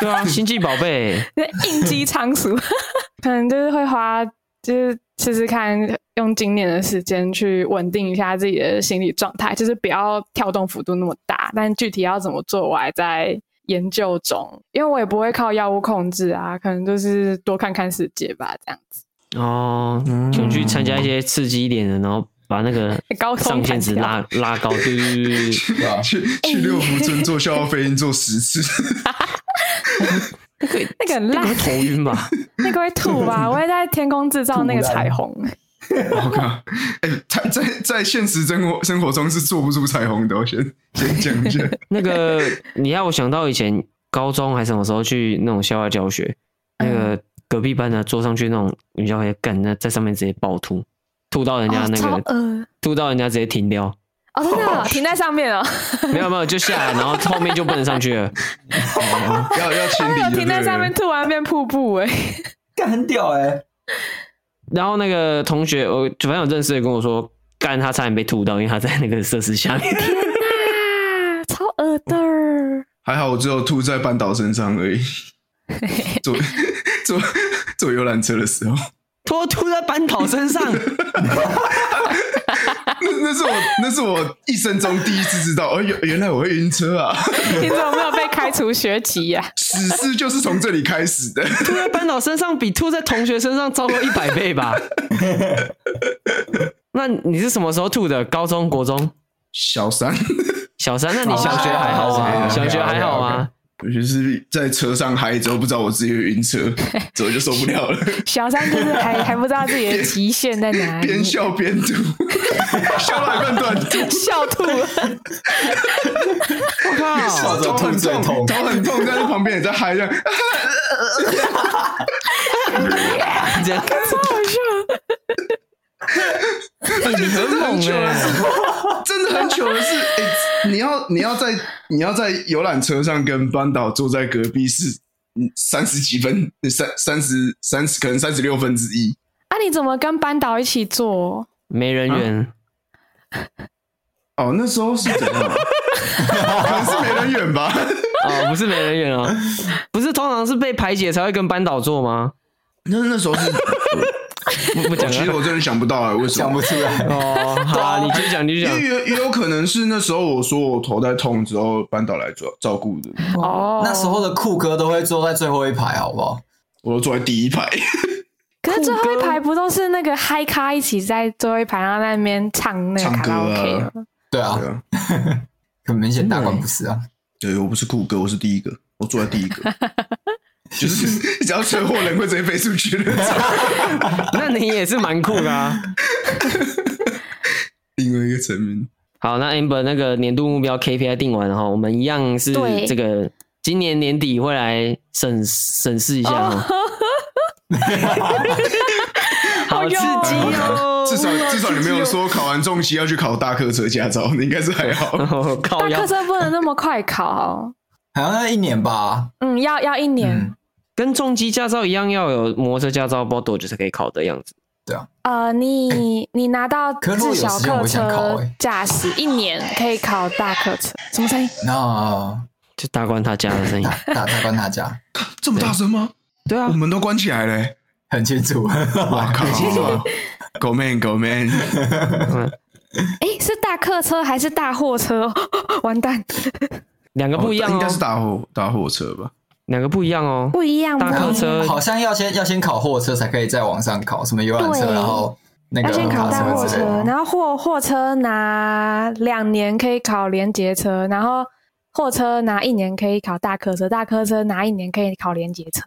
对啊，星际宝贝，应激仓鼠，可能就是会花，就是试试看，用今年的时间去稳定一下自己的心理状态，就是不要跳动幅度那么大。但具体要怎么做，我还在研究中。因为我也不会靠药物控制啊，可能就是多看看世界吧，这样子。哦，就去参加一些刺激一点的，然后。把那个 上限值拉拉高，对对对，去去六福村做消耗飞鹰做十次，那 个那个很烂，会头晕吧？那个会吐吧？我会在天空制造那个彩虹。我靠！哎，在在在现实生活生活中是做不出彩虹的。我先先讲一下。那个你要我想到以前高中还是什么时候去那种校外教学，那个隔壁班的坐上去那种云霄飞车，干那在上面直接暴吐。吐到人家那个，哦、吐到人家直接停掉。哦，真的、哦，停在上面了。没有没有，就下来，然后后面就不能上去了。哦、要要清理。停在上面，吐完变瀑布哎，干很屌哎。然后那个同学，我反正有认识的跟我说，干他差点被吐到，因为他在那个设施下面。天哪，超恶的。还好我只有吐在半岛身上而已。坐坐坐游览车的时候。拖吐在班导身上，那那是我那是我一生中第一次知道，哦，原原来我会晕车啊！你怎么没有被开除学籍呀？史诗就是从这里开始的。吐在班导身上比吐在同学身上糟糕一百倍吧？那你是什么时候吐的？高中、国中？小三？小三？那你小学还好吗？小学还好吗？我就是在车上嗨之后，不知道我自己会晕车，走就受不了了。小三就是还 还不知道自己的极限在哪里，边笑边吐，笑到一半断吐，笑吐了。我靠，头很痛，头很痛，但是旁边也在嗨，这样，这样超好笑。你很猛哎，真的很糗的是，哎，你要你要在你要在游览车上跟班导坐在隔壁是三十几分，三三十三十可能三十六分之一。啊，你怎么跟班导一起坐？没人缘。哦，那时候是怎样？可能是没人缘吧？哦，不是没人缘啊，不是通常是被排解才会跟班导坐吗？那那时候是。不讲，其实我真的想不到啊，为什么想不出来？哦，好啊，你继续讲，继续讲。也也有可能是那时候我说我头在痛之后，班导来照照顾的。哦，那时候的酷哥都会坐在最后一排，好不好？我都坐在第一排。可是最后一排不都是那个嗨咖一起在最后一排，然后在那边唱那个卡拉 OK 吗？对啊，很明显大官不是啊。对，我不是酷哥，我是第一个，我坐在第一个。就是 只要车祸，人会直接飞出去的。那你也是蛮酷的啊。另外一个层面。好，那 Amber 那个年度目标 KPI 定完了哈，我们一样是这个今年年底会来审审视一下哈。好，好刺激哦！至少至少你没有说考完重机要去考大客车驾照，你应该是还好。大客车不能那么快考，好像要一年吧？嗯，要要一年，跟重机驾照一样，要有摩托车驾照，不知道多久才可以考的样子。对啊，呃，你你拿到自小客车驾驶一年可以考大客车，什么声音？那就大关他家的声音，大大关他家，这么大声吗？对啊，我们都关起来了，很清楚。哇靠！Go man, go man！哎，是大客车还是大货车？完蛋，两个不一样，应该是大货大货车吧？两个不一样哦，不一样。大客车好像要先要先考货车，才可以再往上考什么游览车，然后那个要先考大货车，然后货货车拿两年可以考连接车，然后货车拿一年可以考大客车，大客车拿一年可以考连接车。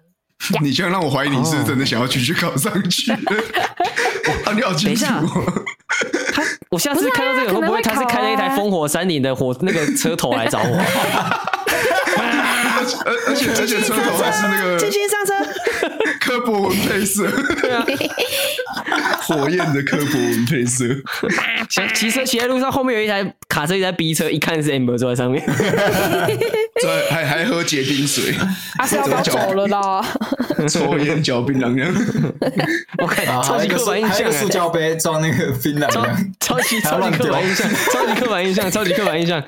你这样让我怀疑你是真的想要继续考上去。哇，你好清楚。他，我下次看到这个会不会他是开了一台烽火山林的火那个车头来找我？而而且而且车头还是那个继续上车，科博文配色，对啊，火焰的科博文配色。骑骑车骑在路上，后面有一台卡车一台逼车，一看是 Amber 坐在上面，对，还还喝结冰水，他是要走了啦，抽烟嚼槟榔这样。我看超级刻板印象，塑胶杯装那个槟榔，超级超级刻板印象，超级刻板印象，超级刻板印象。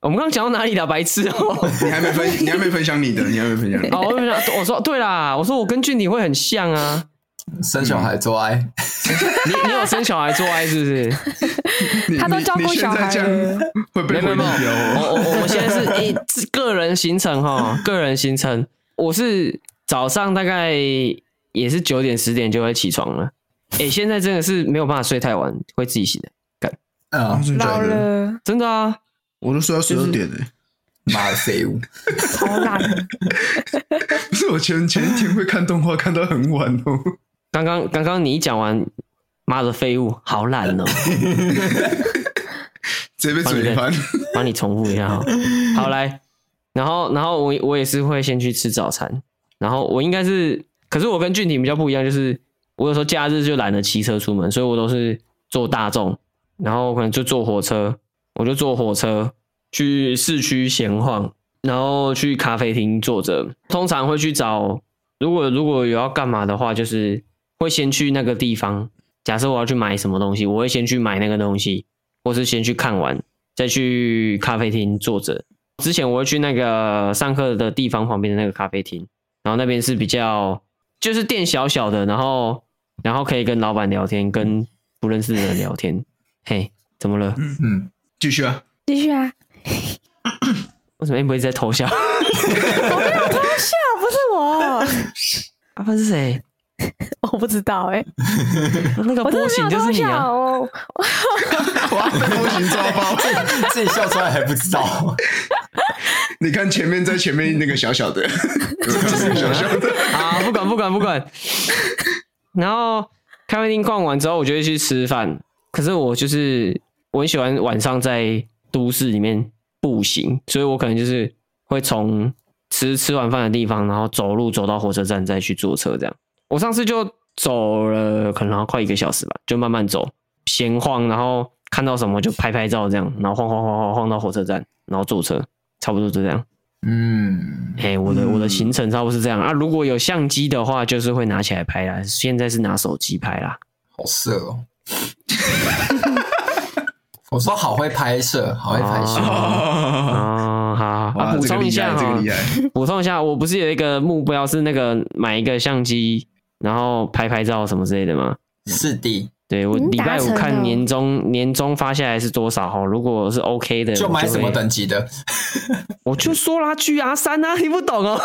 我们刚刚讲到哪里了？白痴哦！你还没分，你还没分享你的，你还没分享。哦，我分享，我说对啦，我说我跟俊你会很像啊，生小孩做爱。你你有生小孩做爱是不是？他都照顾小孩了。会被没有没有，我我我现在是一个人行程哈，个人行程，我是早上大概也是九点十点就会起床了。诶，现在真的是没有办法睡太晚，会自己醒的。干，嗯，老了，真的啊。我都睡到十二点嘞，妈的废物，超烂！不是我前前一天会看动画看到很晚哦。刚刚刚刚你一讲完，妈的废物，好懒哦。直接被嘴翻，帮你重复一下哈。好来，然后然后我我也是会先去吃早餐，然后我应该是，可是我跟俊廷比较不一样，就是我有时候假日就懒得骑车出门，所以我都是坐大众，然后可能就坐火车。我就坐火车去市区闲晃，然后去咖啡厅坐着。通常会去找，如果如果有要干嘛的话，就是会先去那个地方。假设我要去买什么东西，我会先去买那个东西，或是先去看完，再去咖啡厅坐着。之前我会去那个上课的地方旁边的那个咖啡厅，然后那边是比较就是店小小的，然后然后可以跟老板聊天，跟不认识的人聊天。嘿，怎么了？嗯嗯。继续啊，继续啊！为什么你不会在偷笑？我没有偷笑，不是我。阿芬是谁？我不知道哎、欸。那个波形就是你啊！哇，波形抓包，自己笑出来还不知道。你看前面，在前面那个小小的，就是小小的。啊，不管不管不管。然后咖啡厅逛完之后，我就会去吃饭。可是我就是。我很喜欢晚上在都市里面步行，所以我可能就是会从吃吃完饭的地方，然后走路走到火车站，再去坐车这样。我上次就走了可能要快一个小时吧，就慢慢走，闲晃，然后看到什么就拍拍照这样，然后晃晃晃晃晃到火车站，然后坐车，差不多就这样。嗯，哎，我的我的行程差不多是这样啊。如果有相机的话，就是会拿起来拍啦。现在是拿手机拍啦，好色哦。我说好会拍摄，好会拍摄。哦，好，好，补充一下哈，补充一下，我不是有一个目标是那个买一个相机，然后拍拍照什么之类的吗？是的，对，我礼拜五看年终年终发下来是多少哈？如果是 OK 的，就买什么等级的？我就说啦，GR 三啊，你不懂哦，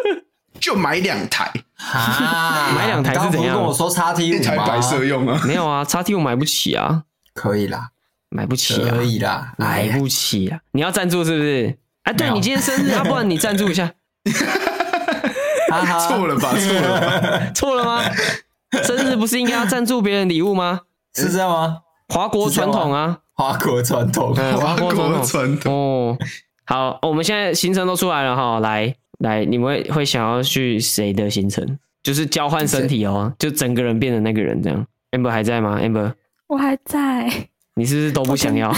就买两台啊，买两台是怎样？跟我说叉 T 五一台白色用啊？没有啊叉 T 五买不起啊，可以啦。买不起啊！可以啦，买不起啊！你要赞助是不是？哎，对你今天生日 啊，不然你赞助一下。错了吧？错了吧？错了吗？生日不是应该要赞助别人礼物吗？是这样吗？华国传统啊，华国传统，华国传统哦。好，我们现在行程都出来了哈，来来，你们会会想要去谁的行程？就是交换身体哦，就整个人变成那个人这样。Amber 还在吗？Amber，我还在。你是不是都不想要？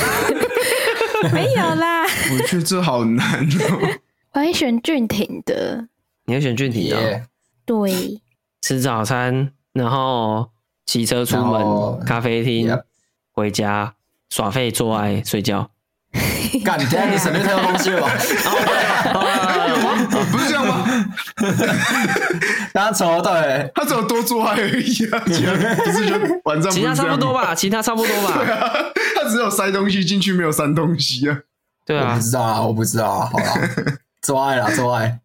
没有啦。我觉得这好难哦。我会选俊廷的。你会选俊廷的.对。吃早餐，然后骑车出门，咖啡厅.回家耍废做爱睡觉。干，你今天你省略太多东西了吧？不是这样吗？刚刚从头到尾，他只有多做爱而已啊，其他不是就晚上？其他差不多吧，其他差不多吧。对啊，他只有塞东西进去，没有塞东西啊。对啊，我不知道啊，我不知道啊。好了，做爱了，做爱。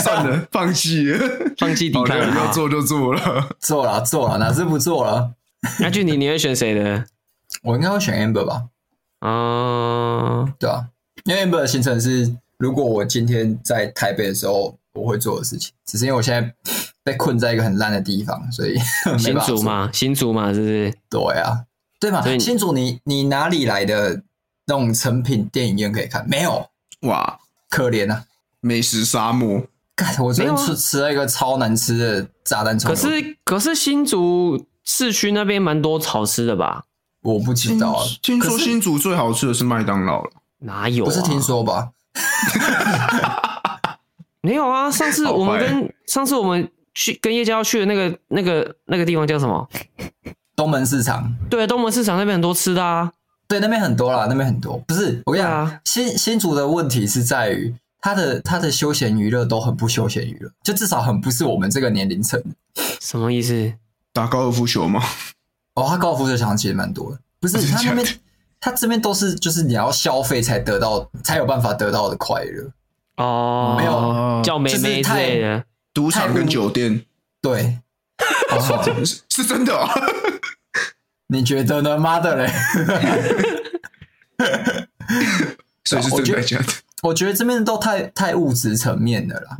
算了，放弃，放弃抵抗，要做就做了，做了，做了，哪次不做了？那俊你你会选谁的？我应该会选 Amber 吧。哦、uh，对啊，因为 Amber 的行程是，如果我今天在台北的时候我会做的事情，只是因为我现在被困在一个很烂的地方，所以 新竹嘛，新竹嘛，是不是？对啊，对嘛，新竹你你哪里来的那种成品电影院可以看？没有哇，可怜啊，美食沙漠。干，我昨天吃吃了一个超难吃的炸弹葱。可是可是新竹市区那边蛮多好吃的吧？我不知道，听说新竹最好吃的是麦当劳了，哪有、啊？不是听说吧？没有啊！上次我们跟上次我们去跟叶家去的那个那个那个地方叫什么？东门市场。对，东门市场那边很多吃的啊。对，那边很多啦，那边很多。不是，我跟你讲、啊，新新竹的问题是在于他的他的休闲娱乐都很不休闲娱乐，就至少很不是我们这个年龄层。什么意思？打高尔夫球吗？哦，他高尔夫球场其实蛮多的，不是他那边，他这边都是就是你要消费才得到，才有办法得到的快乐。哦，没有叫妹妹之类的，赌场跟酒店，对，哦、是是真的、哦，你觉得呢？妈的嘞，所以是真的假的？我觉得这边都太太物质层面的啦，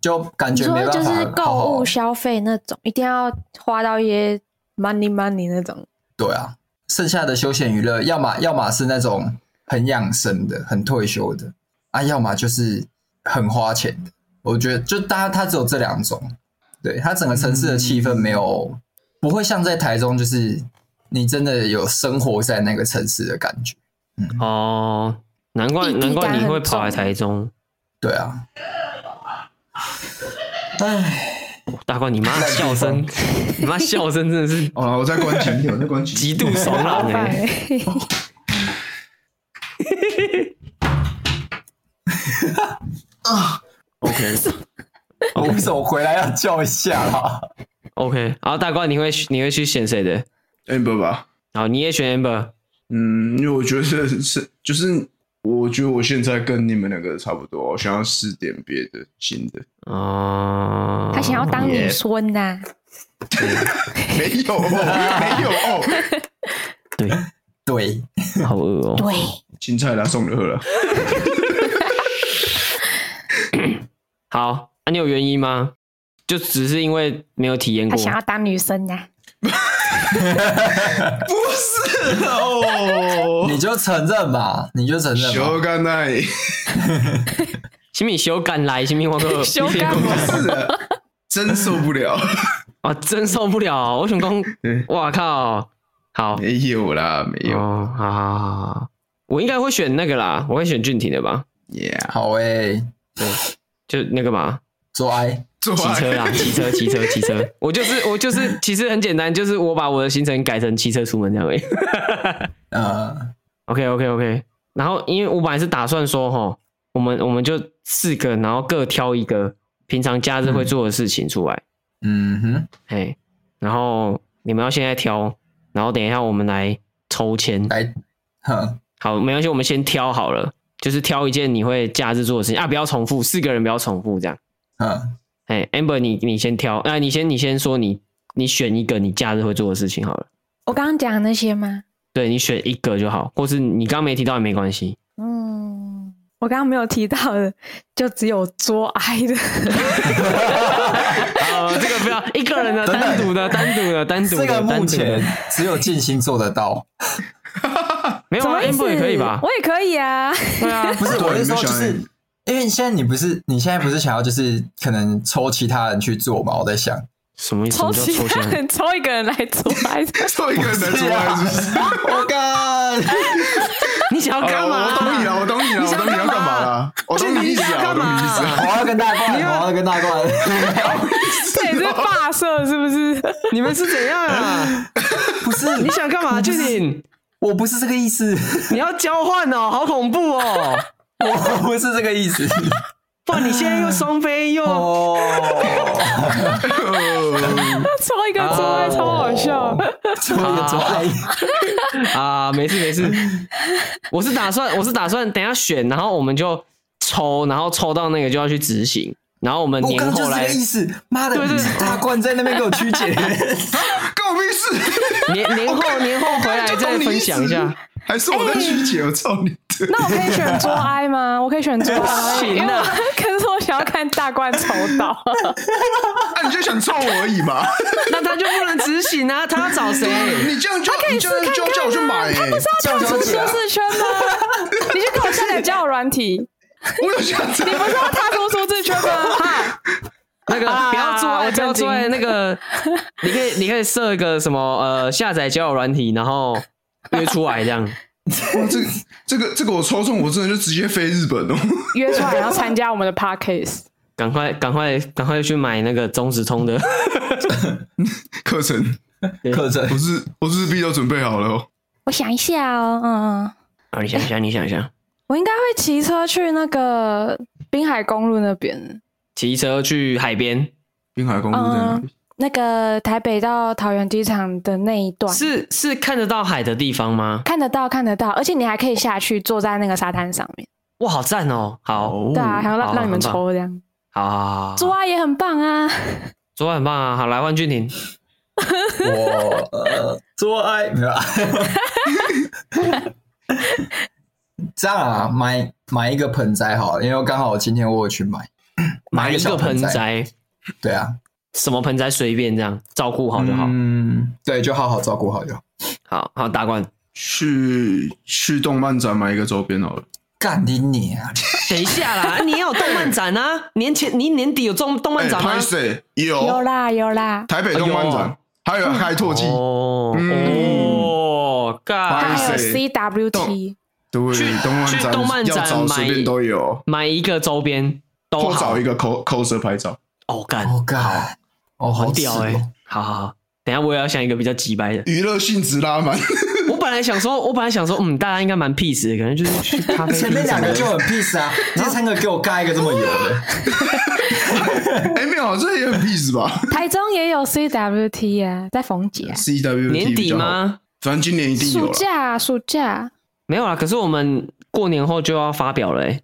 就感觉没办法好好，就是购物消费那种，一定要花到一些。Money money 那种，对啊，剩下的休闲娱乐，要么要么是那种很养生的、很退休的。啊，要么就是很花钱的。我觉得就大家它只有这两种，对，它整个城市的气氛没有、嗯、不会像在台中，就是你真的有生活在那个城市的感觉。嗯。哦，难怪难怪你会跑来台中，对啊，唉。大冠，你妈的笑声，你妈笑声真的是哦！我在关机，我在关机，极度爽朗哎！啊，OK，我为什么回来要叫一下啦？OK，然后大冠，你会你会去选谁的？Amber 吧。好，你也选 Amber。嗯，因为我觉得是就是。我觉得我现在跟你们两个差不多，我想要试点别的新的啊。他想要当女孙呐、啊？没有，没有哦。对对，好饿哦。对，青菜啦，送了喝了。好，那、啊、你有原因吗？就只是因为没有体验过。他想要当女生呐、啊？不是哦，你就承认吧，你就承认吧。修干来，请你修干来，请你我哥修干不是，真受不了啊！真受不了！我想讲，哇靠，好，没有啦，没有，哦、好好好好，我应该会选那个啦，我会选俊廷的吧？Yeah，好诶、欸，对，就那个嘛，做爱。骑车啦，骑车，骑车，骑车。我就是，我就是，其实很简单，就是我把我的行程改成骑车出门这样而已。呃、uh,，OK，OK，OK。然后，因为我本来是打算说，哈，我们我们就四个，然后各挑一个平常假日会做的事情出来。嗯哼，嘿，然后你们要现在挑，然后等一下我们来抽签。来，哼，好，没关系，我们先挑好了，就是挑一件你会假日做的事情啊，不要重复，四个人不要重复，这样。嗯。哎、hey,，Amber，你你先挑，哎、啊，你先你先说你你选一个你假日会做的事情好了。我刚刚讲那些吗？对，你选一个就好，或是你刚刚没提到也没关系。嗯，我刚刚没有提到的，就只有做爱的。啊，这个不要一个人的，单独的，单独的，单独的。这个目前只有静心做得到。没有啊，Amber 也可以吧？我也可以啊。对啊，不是我是说就是。因为现在你不是，你现在不是想要就是可能抽其他人去做嘛？我在想，什么意思？抽其他人，抽一个人来做爱，抽一个人来做爱，是不是？我干！你想要干嘛？我懂你了，我懂你了，我懂你要干嘛了？我懂你意思啊，我懂你意思啊！我要跟大冠，我要跟大冠。这也是霸社是不是？你们是怎样啊？不是，你想干嘛？俊廷，我不是这个意思。你要交换哦，好恐怖哦！我不是这个意思。哇！你现在又双飞又，抽一个做爱超好笑，抽一个做爱啊！没事没事，我是打算我是打算等下选，然后我们就抽，然后抽到那个就要去执行，然后我们年后来。意思，妈的，对对，大冠在那边给我曲解，事！年年后年后回来再分享一下。还是我在曲解，我操你！那我可以选做爱吗？我可以选做爱，行啊。可是我想要看大冠抽到，那你就想抽我而已嘛？那他就不能执行啊？他要找谁？你这样就可以试看看，叫叫我去买。他不是要跳出舒适圈吗？你去给我下载交友软体。我有下载。你不是要踏出舒适圈吗？那个不要做爱，不要做爱。那个 你可以，你可以设一个什么呃，下载交友软体，然后约出来这样。哇，这个、这个这个我抽中，我真的就直接飞日本哦！约出来然后参加我们的 podcast，赶快赶快赶快去买那个中直通的课 程课程，我是我是日币都准备好了哦。我想一下哦，嗯嗯，啊，你想一下，你想一下，我应该会骑车去那个滨海公路那边，骑车去海边，滨海公路在哪里？嗯那个台北到桃园机场的那一段，是是看得到海的地方吗？看得到，看得到，而且你还可以下去坐在那个沙滩上面。哇，好赞哦！好，对啊，还要让让你们抽这样。好，做爱也很棒啊，做爱很棒啊。好，来万俊廷。我呃，做爱没有啊？这样啊，买买一个盆栽好了，因为刚好今天我有去买，买一个盆栽。对啊。什么盆栽随便这样照顾好就好。嗯，对，就好好照顾好就好。好好，大冠去去动漫展买一个周边好了。干你你啊！等一下啦，你也有动漫展啊？年前你年底有动动漫展吗？有有啦有啦。台北动漫展还有开拓季哦哦，还有 CWT。对，去动漫展要随便都有，买一个周边都找一个 coser 拍照。哦干哦干。哦，好屌哎！好好好，等下我也要想一个比较急白的娱乐性质拉满。我本来想说，我本来想说，嗯，大家应该蛮 peace 的，可能就是去咖啡厅。前面两个就很 peace 啊，这三个给我盖一个这么油的。哎，没有，这也很 peace 吧？台中也有 CWT 啊，在逢甲。CWT 年底吗？反正今年一定有。暑假，暑假没有啊。可是我们过年后就要发表了哎。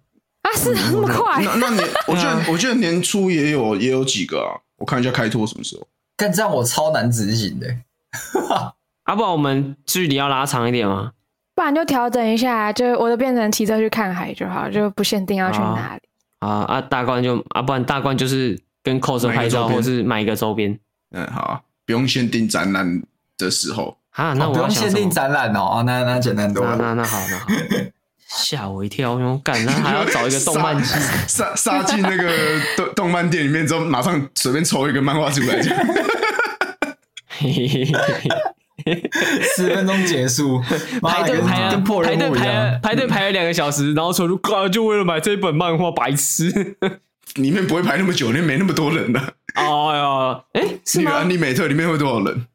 啊，是那么快？那那年，我觉得我觉得年初也有也有几个啊。我看一下开拓什么时候？但这样我超难执行的。啊，不然我们距离要拉长一点吗？不然就调整一下，就我就变成骑车去看海就好，就不限定要去哪里。啊啊，大冠就啊，不然大冠就是跟 coser 拍照，或是买一个周边。嗯，好，不用限定展览的时候啊。那我不用限定展览哦。那那简单多了。那那好，那好。吓我一跳，我说干，那还要找一个动漫机，杀杀进那个动 动漫店里面之后，马上随便抽一个漫画出来，十分钟结束，排队排了排队排了排队排了两个小时，然后抽出，就为了买这一本漫画，白痴！里面不会排那么久，里面没那么多人的。哎呀，哎，女安利美特里面会多少人？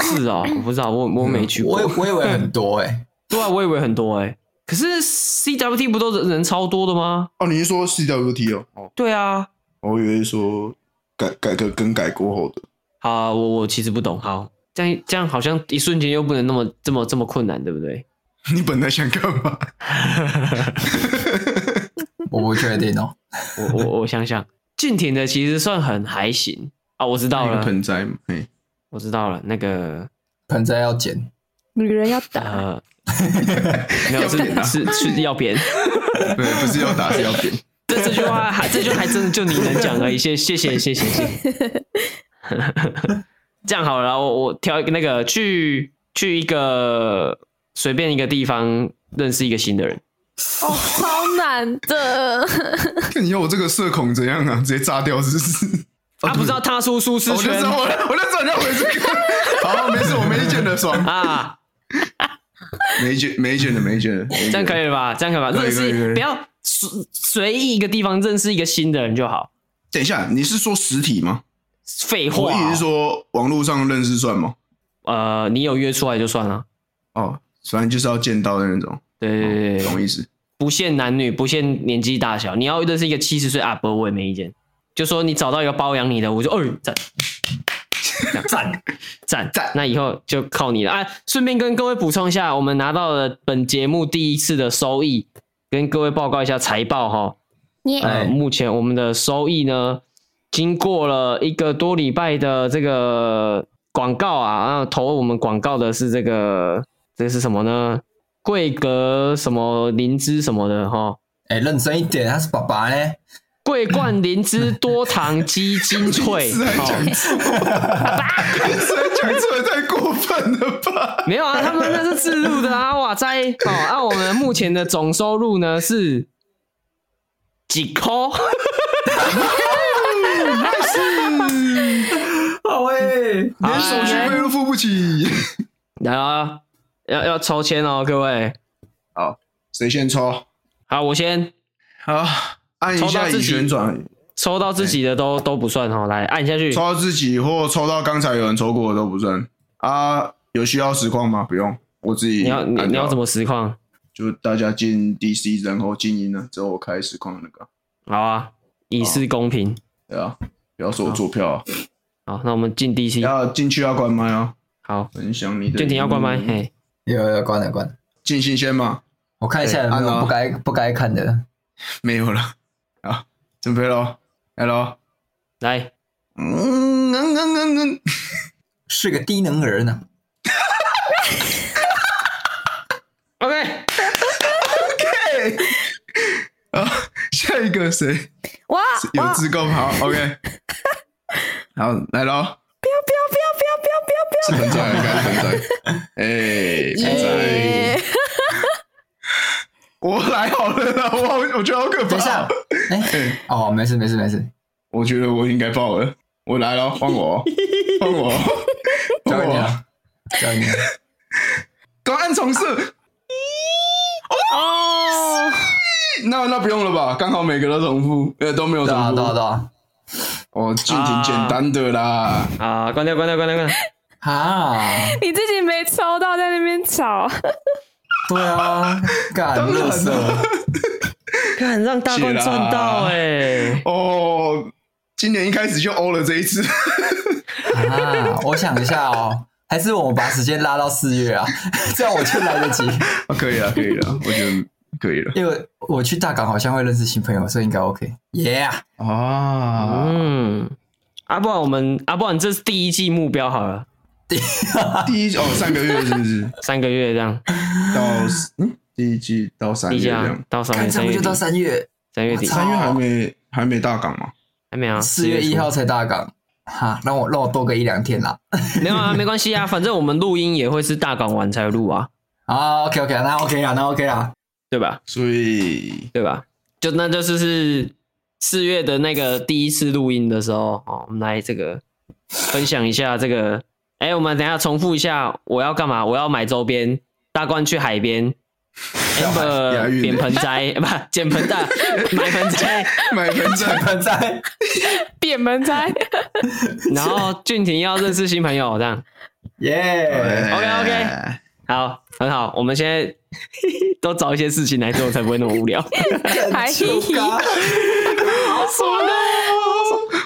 是啊，我不知道，我我没去过，我我以为很多哎，对啊，我以为很多哎。可是 CWT 不都人人超多的吗？哦，你是说 CWT 哦？哦，对啊，我以为是说改改革更改过后的。好，我我其实不懂。好，这样这样好像一瞬间又不能那么这么这么困难，对不对？你本来想干嘛？我不确定哦。我我我想想，俊廷的其实算很还行啊。我知道了，盆栽，嘿，我知道了，那个盆栽要剪，女人要打。没 有，是是是要扁，对，不是要打，是要扁。这这句话还这句还真的就你能讲而已。谢谢谢谢谢谢。这样好了，我我挑一个那个去去一个随便一个地方认识一个新的人。哦，超难的。看你要我这个社恐怎样啊？直接炸掉是不是？他不知道踏出舒适圈？我就知道，我我就知道你要回这个。好，没事，我没意见的，爽啊！没意见，没意见的，没意见的，这样可以了吧？这样可以吧？认识不要随随意一个地方认识一个新的人就好。等一下，你是说实体吗？废话，我意思是说网络上认识算吗？呃，你有约出来就算了。哦，反正就是要见到的那种。对对对，懂意思。不限男女，不限年纪大小，你要认识一个七十岁阿伯，我也没意见。就说你找到一个包养你的，我就二赞，赞赞赞，那以后就靠你了啊！顺便跟各位补充一下，我们拿到了本节目第一次的收益，跟各位报告一下财报哈。呃，目前我们的收益呢，经过了一个多礼拜的这个广告啊，然后投我们广告的是这个，这是什么呢？贵格什么灵芝什么的哈。哎，认真一点，他是爸爸呢。桂冠灵芝多糖鸡精粹，是还讲错，是还讲错，太过分了吧？没有啊，他们那是自录的啊，哇塞！哦，按、啊、我们目前的总收入呢是几块？好诶，连手续费都付不起。来啊，要要抽签哦，各位。好，谁先抽？好，我先。好。按一下已旋转，抽到自己的都都不算哦，来按下去。抽到自己或抽到刚才有人抽过的都不算啊。有需要实况吗？不用，我自己。你要你要怎么实况？就大家进 DC，然后静音了之后开实况那个。好啊，以示公平。对啊，不要说我做票啊。好，那我们进 DC。要进去要关麦啊。好，分享你的。俊廷要关麦，嘿，要要关了关了。进新鲜吗？我看一下有没有不该不该看的。没有了。好，准备喽，来喽，来，嗯嗯嗯嗯嗯，是个低能儿呢。OK，OK，好，下一个谁？哇，有自贡好，OK，好，来喽，不要不要不要不要不要不要不要，存在应该存在，哎，存在，我来好了啦，我我觉得好可怕。等一下。哎、欸，哦，没事没事没事，我觉得我应该爆了，我来了，换我，换我，交给你了，交给你了，刚按重设，哦，那那不用了吧？刚好每个都重复，呃，都没有重复，对啊对啊，哦，就挺简单的啦，啊，关掉关掉关掉关掉，啊，你自己没抽到，在那边吵，对啊，干乐色。看，让大冠赚到哎、欸！哦，今年一开始就欧了这一次啊！我想一下哦，还是我们把时间拉到四月啊，这样我就来得及。啊，可以了，可以了，我觉得可以了。因为我去大港好像会认识新朋友，所以应该 OK。Yeah！啊，嗯，阿不然我们阿不然这是第一季目标好了。第 第一季哦，三个月是不是？三个月这样到嗯。第一季到三月这样，到三月，三月就到三月，三月底，三月还没还没大港吗？还没啊，四月一号才大港。哈，让我让我多个一两天啦。没有啊，没关系啊，反正我们录音也会是大港完才录啊。啊，OK OK，那 OK 啊，那 OK 啊，对吧？所以对吧？就那就是是四月的那个第一次录音的时候，哦，我们来这个分享一下这个。哎，我们等一下重复一下，我要干嘛？我要买周边，大冠去海边。amber 扁盆栽不捡盆栽，买盆栽，买盆栽，盆栽，扁盆栽。然后俊廷要认识新朋友，这样。耶，OK OK，好，很好。我们现在 都找一些事情来做，才不会那么无聊。还嘻嘻，好爽啊！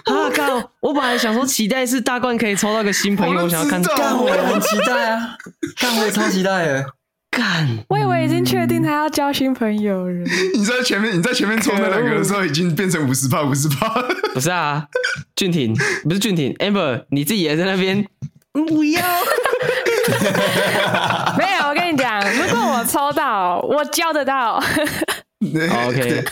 啊靠！我本来想说期待是大冠可以抽到个新朋友，我想要看。干我也很期待啊！干我也超期待耶。干！我以为已经确定他要交新朋友了。你在前面，你在前面抽那两个的时候，已经变成五十趴，五十趴。不是啊，俊廷不是俊廷，Amber 你自己也在那边。不要。没有，我跟你讲，如果我抽到，我交得到。OK，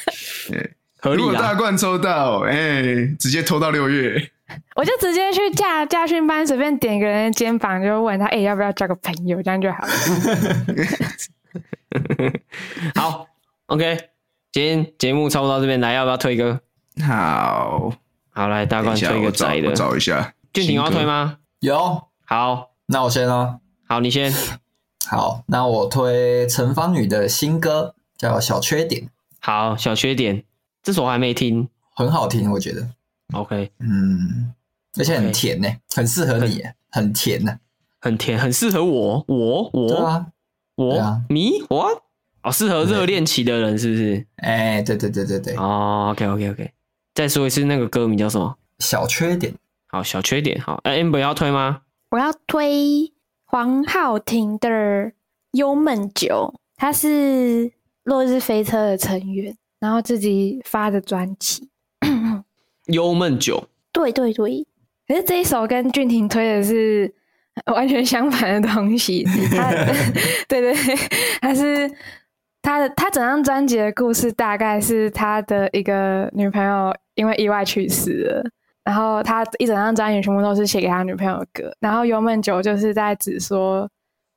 合理。如果大冠抽到，哎、欸，直接拖到六月。我就直接去驾驾训班，随便点一个人的肩膀，就问他：“哎、欸，要不要交个朋友？”这样就好了。好，OK，今天节目差不多到这边来，要不要推歌？好，好好，来大冠推一个宅的，我找一下。俊廷要推吗？有。好，那我先哦。好，你先。好，那我推陈芳语的新歌，叫《小缺点》。好，小缺点，这首我还没听，很好听，我觉得。OK，嗯，而且很甜呢，okay. 很适合你，很甜呢，很甜，很适合我，我，我，对啊，我，啊、你，我，哦，适合热恋期的人是不是？哎，对对对对对。哦，OK，OK，OK，、okay, okay, okay. 再说一次，那个歌名叫什么？小缺点。好，小缺点。好，哎，Amber 要推吗？我要推黄浩庭的《幽闷酒》，他是落日飞车的成员，然后自己发的专辑。幽闷酒，对对对，可是这一首跟俊廷推的是 完全相反的东西。他，对对，他是他的他整张专辑的故事大概是他的一个女朋友因为意外去世了，然后他一整张专辑全部都是写给他女朋友的歌，然后幽闷酒就是在指说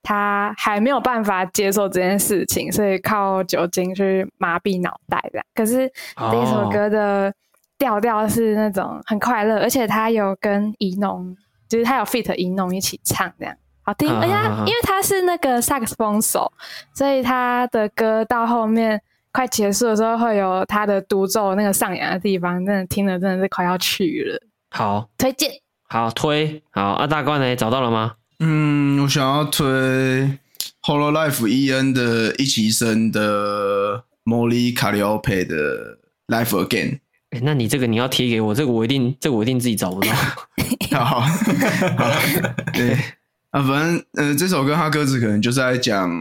他还没有办法接受这件事情，所以靠酒精去麻痹脑袋这样。可是这一首歌的。Oh. 调调是那种很快乐，而且他有跟怡农，就是他有 feat 怡农一起唱，这样好听。而且他因为他是那个萨克斯风手，所以他的歌到后面快结束的时候，会有他的独奏那个上扬的地方，真的听了真的是快要去了。好，推荐，好推，好啊！大冠呢？找到了吗？嗯，我想要推 Holo Life EN 的一起生的 Molly Calliope 的 Life Again。欸、那你这个你要贴给我，这个我一定，这个我一定自己找不到。好，好，对啊，反正呃，这首歌他歌词可能就是在讲，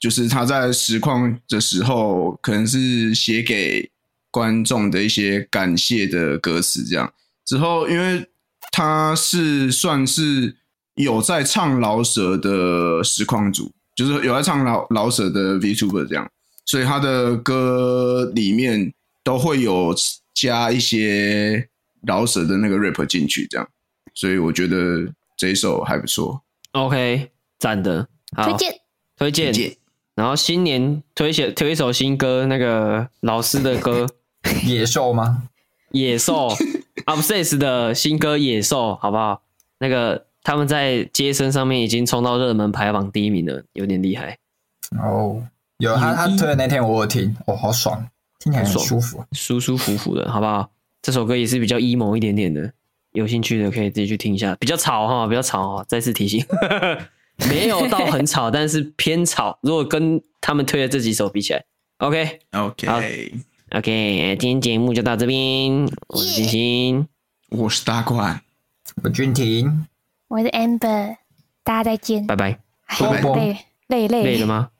就是他在实况的时候，可能是写给观众的一些感谢的歌词。这样之后，因为他是算是有在唱老舍的实况组，就是有在唱老老舍的 VTuber 这样，所以他的歌里面都会有。加一些老舍的那个 rap 进去，这样，所以我觉得这一首还不错。OK，赞的，好，推荐，推荐。然后新年推写推一首新歌，那个老师的歌，野兽吗？野兽，Obsess 的新歌《野兽》，好不好？那个他们在街声上面已经冲到热门排行第一名了，有点厉害。哦，有他他推的那天我有听，哦，好爽。听起来很舒服，舒舒服服的，好不好？这首歌也是比较 emo 一点点的，有兴趣的可以自己去听一下。比较吵哈，比较吵哈，再次提醒，没有到很吵，但是偏吵。如果跟他们推的这几首比起来，OK，OK，OK，今天节目就到这边。我是金星，我是大冠，我俊廷，我是 Amber，大家再见，拜拜。拜拜累累累了吗？